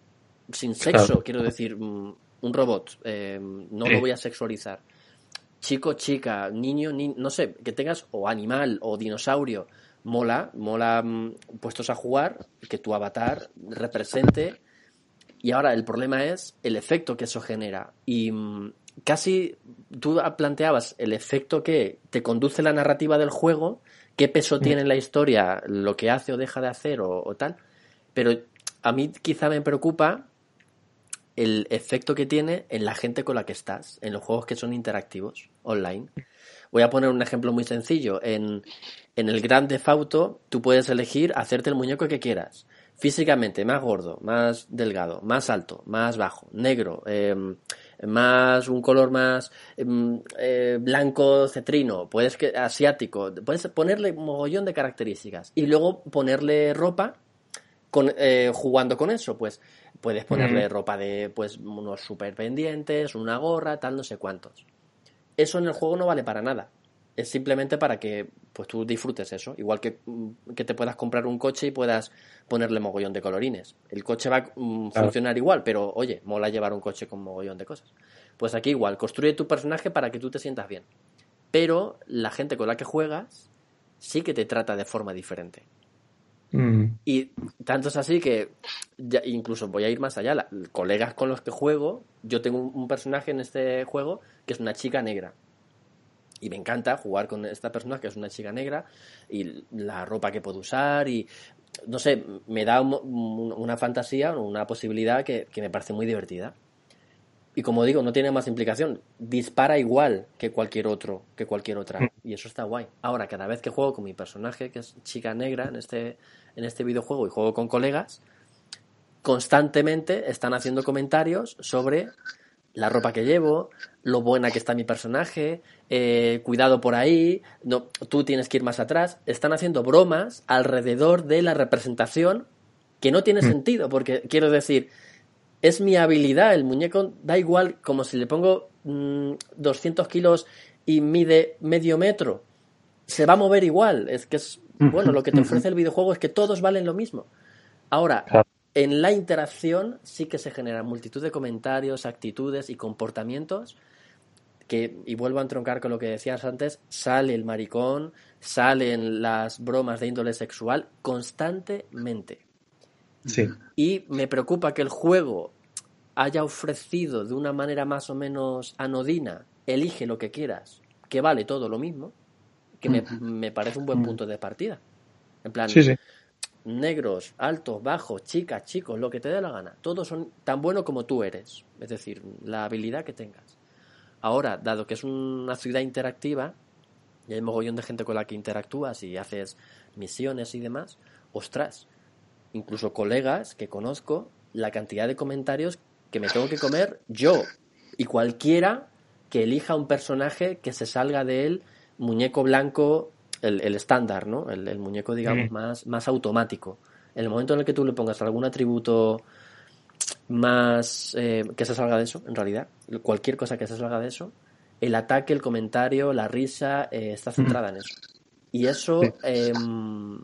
sin sexo, quiero decir, mm, un robot, eh, no lo voy a sexualizar. Chico, chica, niño, no sé, que tengas o animal o dinosaurio, mola, mola mm, puestos a jugar, que tu avatar represente. Y ahora el problema es el efecto que eso genera. Y casi tú planteabas el efecto que te conduce la narrativa del juego qué peso tiene en la historia lo que hace o deja de hacer o, tal. Pero a mí quizá me preocupa el efecto que tiene en la gente con la que estás, en los juegos que son interactivos, online. Voy a poner un ejemplo muy sencillo. En, en el Grand Theft Auto tú puedes elegir hacerte el muñeco que quieras. Físicamente, más gordo, más delgado, más alto, más bajo, negro, eh, más un color más em, eh, blanco cetrino, puedes que asiático, puedes ponerle un mogollón de características y luego ponerle ropa con, eh, jugando con eso, pues puedes ponerle ropa de pues unos super pendientes, una gorra, tal, no sé cuántos. Eso en el juego no vale para nada. Es simplemente para que pues tú disfrutes eso. Igual que, mm, que te puedas comprar un coche y puedas ponerle mogollón de colorines. El coche va a mm, funcionar igual, pero oye, mola llevar un coche con mogollón de cosas. Pues aquí igual, construye tu personaje para que tú te sientas bien. Pero la gente con la que juegas sí que te trata de forma diferente. Mm. Y tanto es así que ya, incluso voy a ir más allá. La- colegas con los que juego, yo tengo un, un personaje en este juego que es una chica negra. Y me encanta jugar con esta persona que es una chica negra y la ropa que puedo usar y no sé, me da un- un- una fantasía, una posibilidad que, que me parece muy divertida. Y como digo, no tiene más implicación. Dispara igual que cualquier otro, que cualquier otra. Y eso está guay. Ahora, cada vez que juego con mi personaje, que es chica negra en este, en este videojuego, y juego con colegas, constantemente están haciendo comentarios sobre la ropa que llevo, lo buena que está mi personaje, eh, cuidado por ahí, no, tú tienes que ir más atrás. Están haciendo bromas alrededor de la representación que no tiene sentido, porque quiero decir, es mi habilidad, el muñeco da igual, como si le pongo mm, 200 kilos y mide medio metro, se va a mover igual, es que es, bueno, lo que te ofrece el videojuego es que todos valen lo mismo. Ahora. En la interacción sí que se generan multitud de comentarios, actitudes y comportamientos que, y vuelvo a entroncar con lo que decías antes, sale el maricón, salen las bromas de índole sexual constantemente. Sí. Y me preocupa que el juego haya ofrecido de una manera más o menos anodina, elige lo que quieras, que vale todo lo mismo, que me, me parece un buen punto de partida. En plan, Sí, sí. Negros, altos, bajos, chicas, chicos, lo que te dé la gana. Todos son tan buenos como tú eres. Es decir, la habilidad que tengas. Ahora, dado que es una ciudad interactiva, y hay mogollón de gente con la que interactúas y haces misiones y demás, ostras, incluso colegas que conozco, la cantidad de comentarios que me tengo que comer yo y cualquiera que elija un personaje que se salga de él, muñeco blanco, el, el estándar, ¿no? El, el muñeco, digamos, Mm. más, más automático. En el momento en el que tú le pongas algún atributo más eh, que se salga de eso, en realidad, cualquier cosa que se salga de eso, el ataque, el comentario, la risa eh, está centrada en eso. Y eso, Sí. em,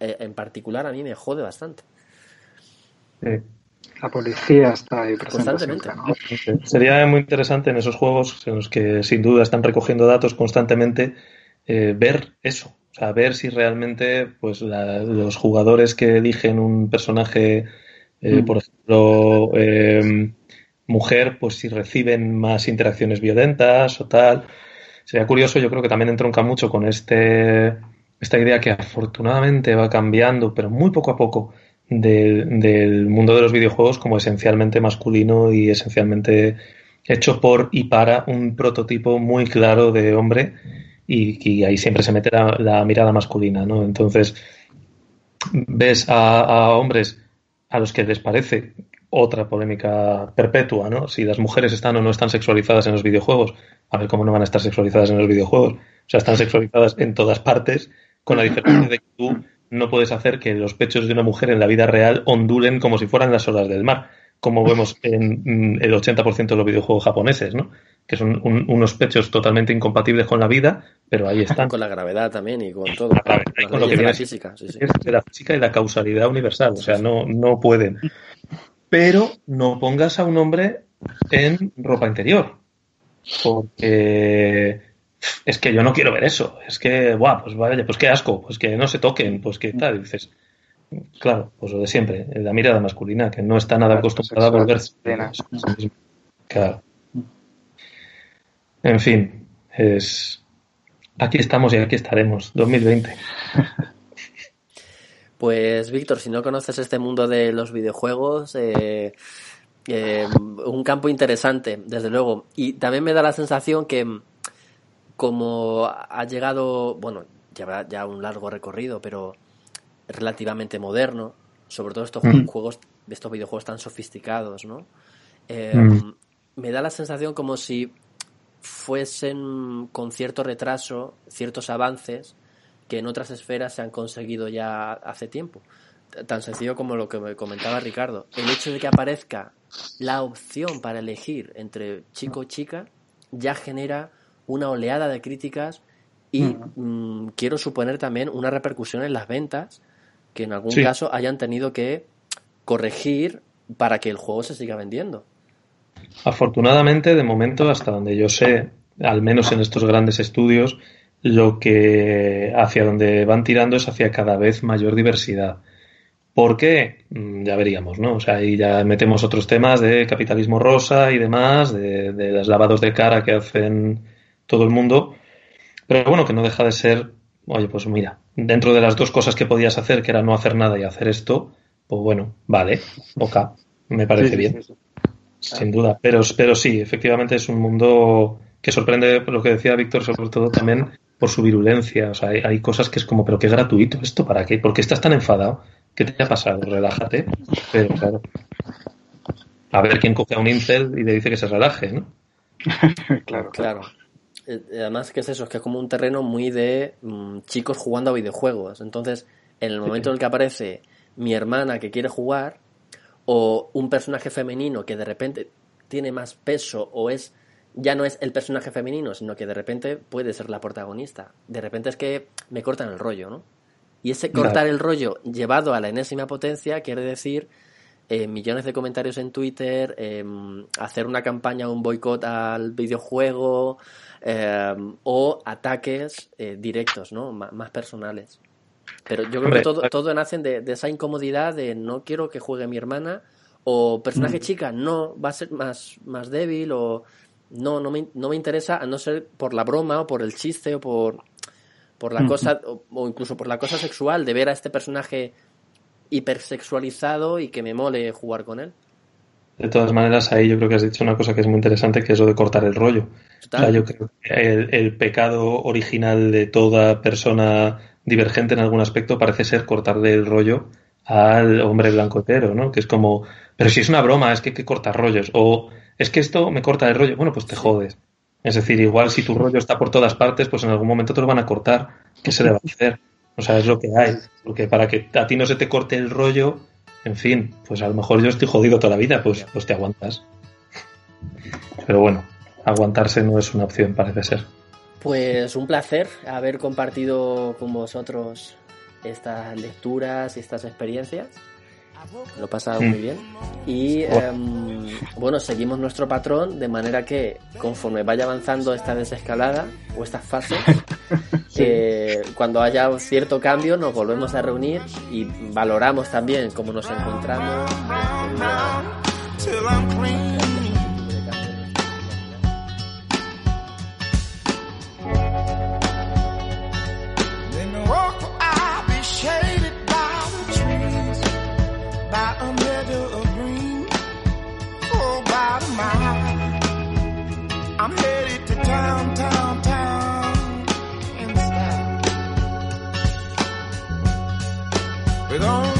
eh, en particular, a mí me jode bastante. Sí. La policía está ahí presente Constantemente. siempre, ¿no? Sería muy interesante en esos juegos en los que sin duda están recogiendo datos constantemente eh, ver eso, o sea, ver si realmente pues la- los jugadores que eligen un personaje, eh, Mm. por ejemplo, eh, mujer, pues si reciben más interacciones violentas o tal. Sería curioso, yo creo que también entronca mucho con este esta idea que afortunadamente va cambiando, pero muy poco a poco, del mundo de los videojuegos como esencialmente masculino y esencialmente hecho por y para un prototipo muy claro de hombre y, ahí siempre se mete la, mirada masculina, ¿no? Entonces ves a, a hombres a los que les parece otra polémica perpetua, ¿no? Si las mujeres están o no están sexualizadas en los videojuegos, a ver cómo no van a estar sexualizadas en los videojuegos. O sea, están sexualizadas en todas partes, con la diferencia de que tú no puedes hacer que los pechos de una mujer en la vida real ondulen como si fueran las olas del mar, como vemos en el 80% de los videojuegos japoneses, ¿no? Que son un- unos pechos totalmente incompatibles con la vida, pero ahí están. Con la gravedad también y con todo. La gravedad con lo que de viene la física, sí, sí. es de la física y la causalidad universal, o sea, no, no pueden. Pero no pongas a un hombre en ropa interior, porque es que yo no quiero ver eso, es que, guau, pues vaya, pues qué asco, pues que no se toquen, pues qué tal, y dices, claro, pues lo de siempre, la mirada masculina, que no está nada acostumbrada a volverse. Claro. En fin, es... Aquí estamos y aquí estaremos, 2020. Pues Víctor, si no conoces este mundo de los videojuegos, eh, eh, un campo interesante, desde luego. Y también me da la sensación que como ha llegado, bueno, lleva ya un largo recorrido, pero relativamente moderno, sobre todo estos Mm. juegos, estos videojuegos tan sofisticados, ¿no? Eh, Mm. Me da la sensación como si fuesen con cierto retraso ciertos avances que en otras esferas se han conseguido ya hace tiempo. Tan sencillo como lo que me comentaba Ricardo. El hecho de que aparezca la opción para elegir entre chico o chica ya genera una oleada de críticas y mm, quiero suponer también una repercusión en las ventas que en algún caso hayan tenido que corregir para que el juego se siga vendiendo. Afortunadamente, de momento, hasta donde yo sé, al menos en estos grandes estudios, lo que hacia donde van tirando es hacia cada vez mayor diversidad. ¿Por qué? Mm, ya veríamos, ¿no? O sea, ahí ya metemos otros temas de capitalismo rosa y demás, de, de los lavados de cara que hacen todo el mundo. Pero bueno, que no deja de ser, oye, pues mira, dentro de las dos cosas que podías hacer, que era no hacer nada y hacer esto, pues bueno, vale, ok, me parece bien. Sin duda. Pero, pero sí, efectivamente es un mundo que sorprende, por lo que decía Víctor, sobre todo también por su virulencia. O sea, hay, cosas que es como, pero qué gratuito esto, ¿para qué? ¿Por qué estás tan enfadado? ¿Qué te ha pasado? Relájate. Pero claro. A ver quién coge a un incel y le dice que se relaje, ¿no? claro. Claro. Eh, además, ¿qué es eso? Es que es como un terreno muy de mm, chicos jugando a videojuegos. Entonces, en el momento en el que aparece mi hermana que quiere jugar, o un personaje femenino que de repente tiene más peso, o es ya no es el personaje femenino, sino que de repente puede ser la protagonista. De repente es que me cortan el rollo, ¿no? Y ese cortar el rollo llevado a la enésima potencia quiere decir eh, millones de comentarios en Twitter, em, hacer una campaña, un boicot al videojuego em, o ataques eh, directos, ¿no? más personales. Pero yo creo que todo, todo nace de, esa incomodidad de no quiero que juegue mi hermana o personaje mm. chica, no, va a ser más, más débil o no, no me, no me interesa a no ser por la broma o por el chiste o por, por la cosa o, incluso por la cosa sexual de ver a este personaje hipersexualizado y que me mole jugar con él. De todas maneras, ahí yo creo que has dicho una cosa que es muy interesante, que es lo de cortar el rollo. O sea, yo creo que el, el, pecado original de toda persona divergente en algún aspecto parece ser cortarle el rollo al hombre blanco hetero, ¿no? Que es como, pero si es una broma, es que hay que cortar rollos. O es que esto me corta el rollo. Bueno, pues te jodes. Es decir, igual si tu rollo está por todas partes, pues en algún momento te lo van a cortar. ¿Qué se le va a hacer? O sea, es lo que hay. Porque para que a ti no se te corte el rollo, en fin, pues a lo mejor yo estoy jodido toda la vida, pues, pues te aguantas. Pero bueno, aguantarse no es una opción, parece ser. Pues un placer haber compartido con vosotros estas lecturas y estas experiencias. Lo he pasado muy mm. bien. Y em, bueno, seguimos nuestro patrón de manera que conforme vaya avanzando esta desescalada o estas fases, cuando haya cierto cambio nos volvemos a reunir y valoramos también cómo nos encontramos. shaded by the trees, by a meadow of green, oh, by the mile. I'm headed to town, town, town, in style. With all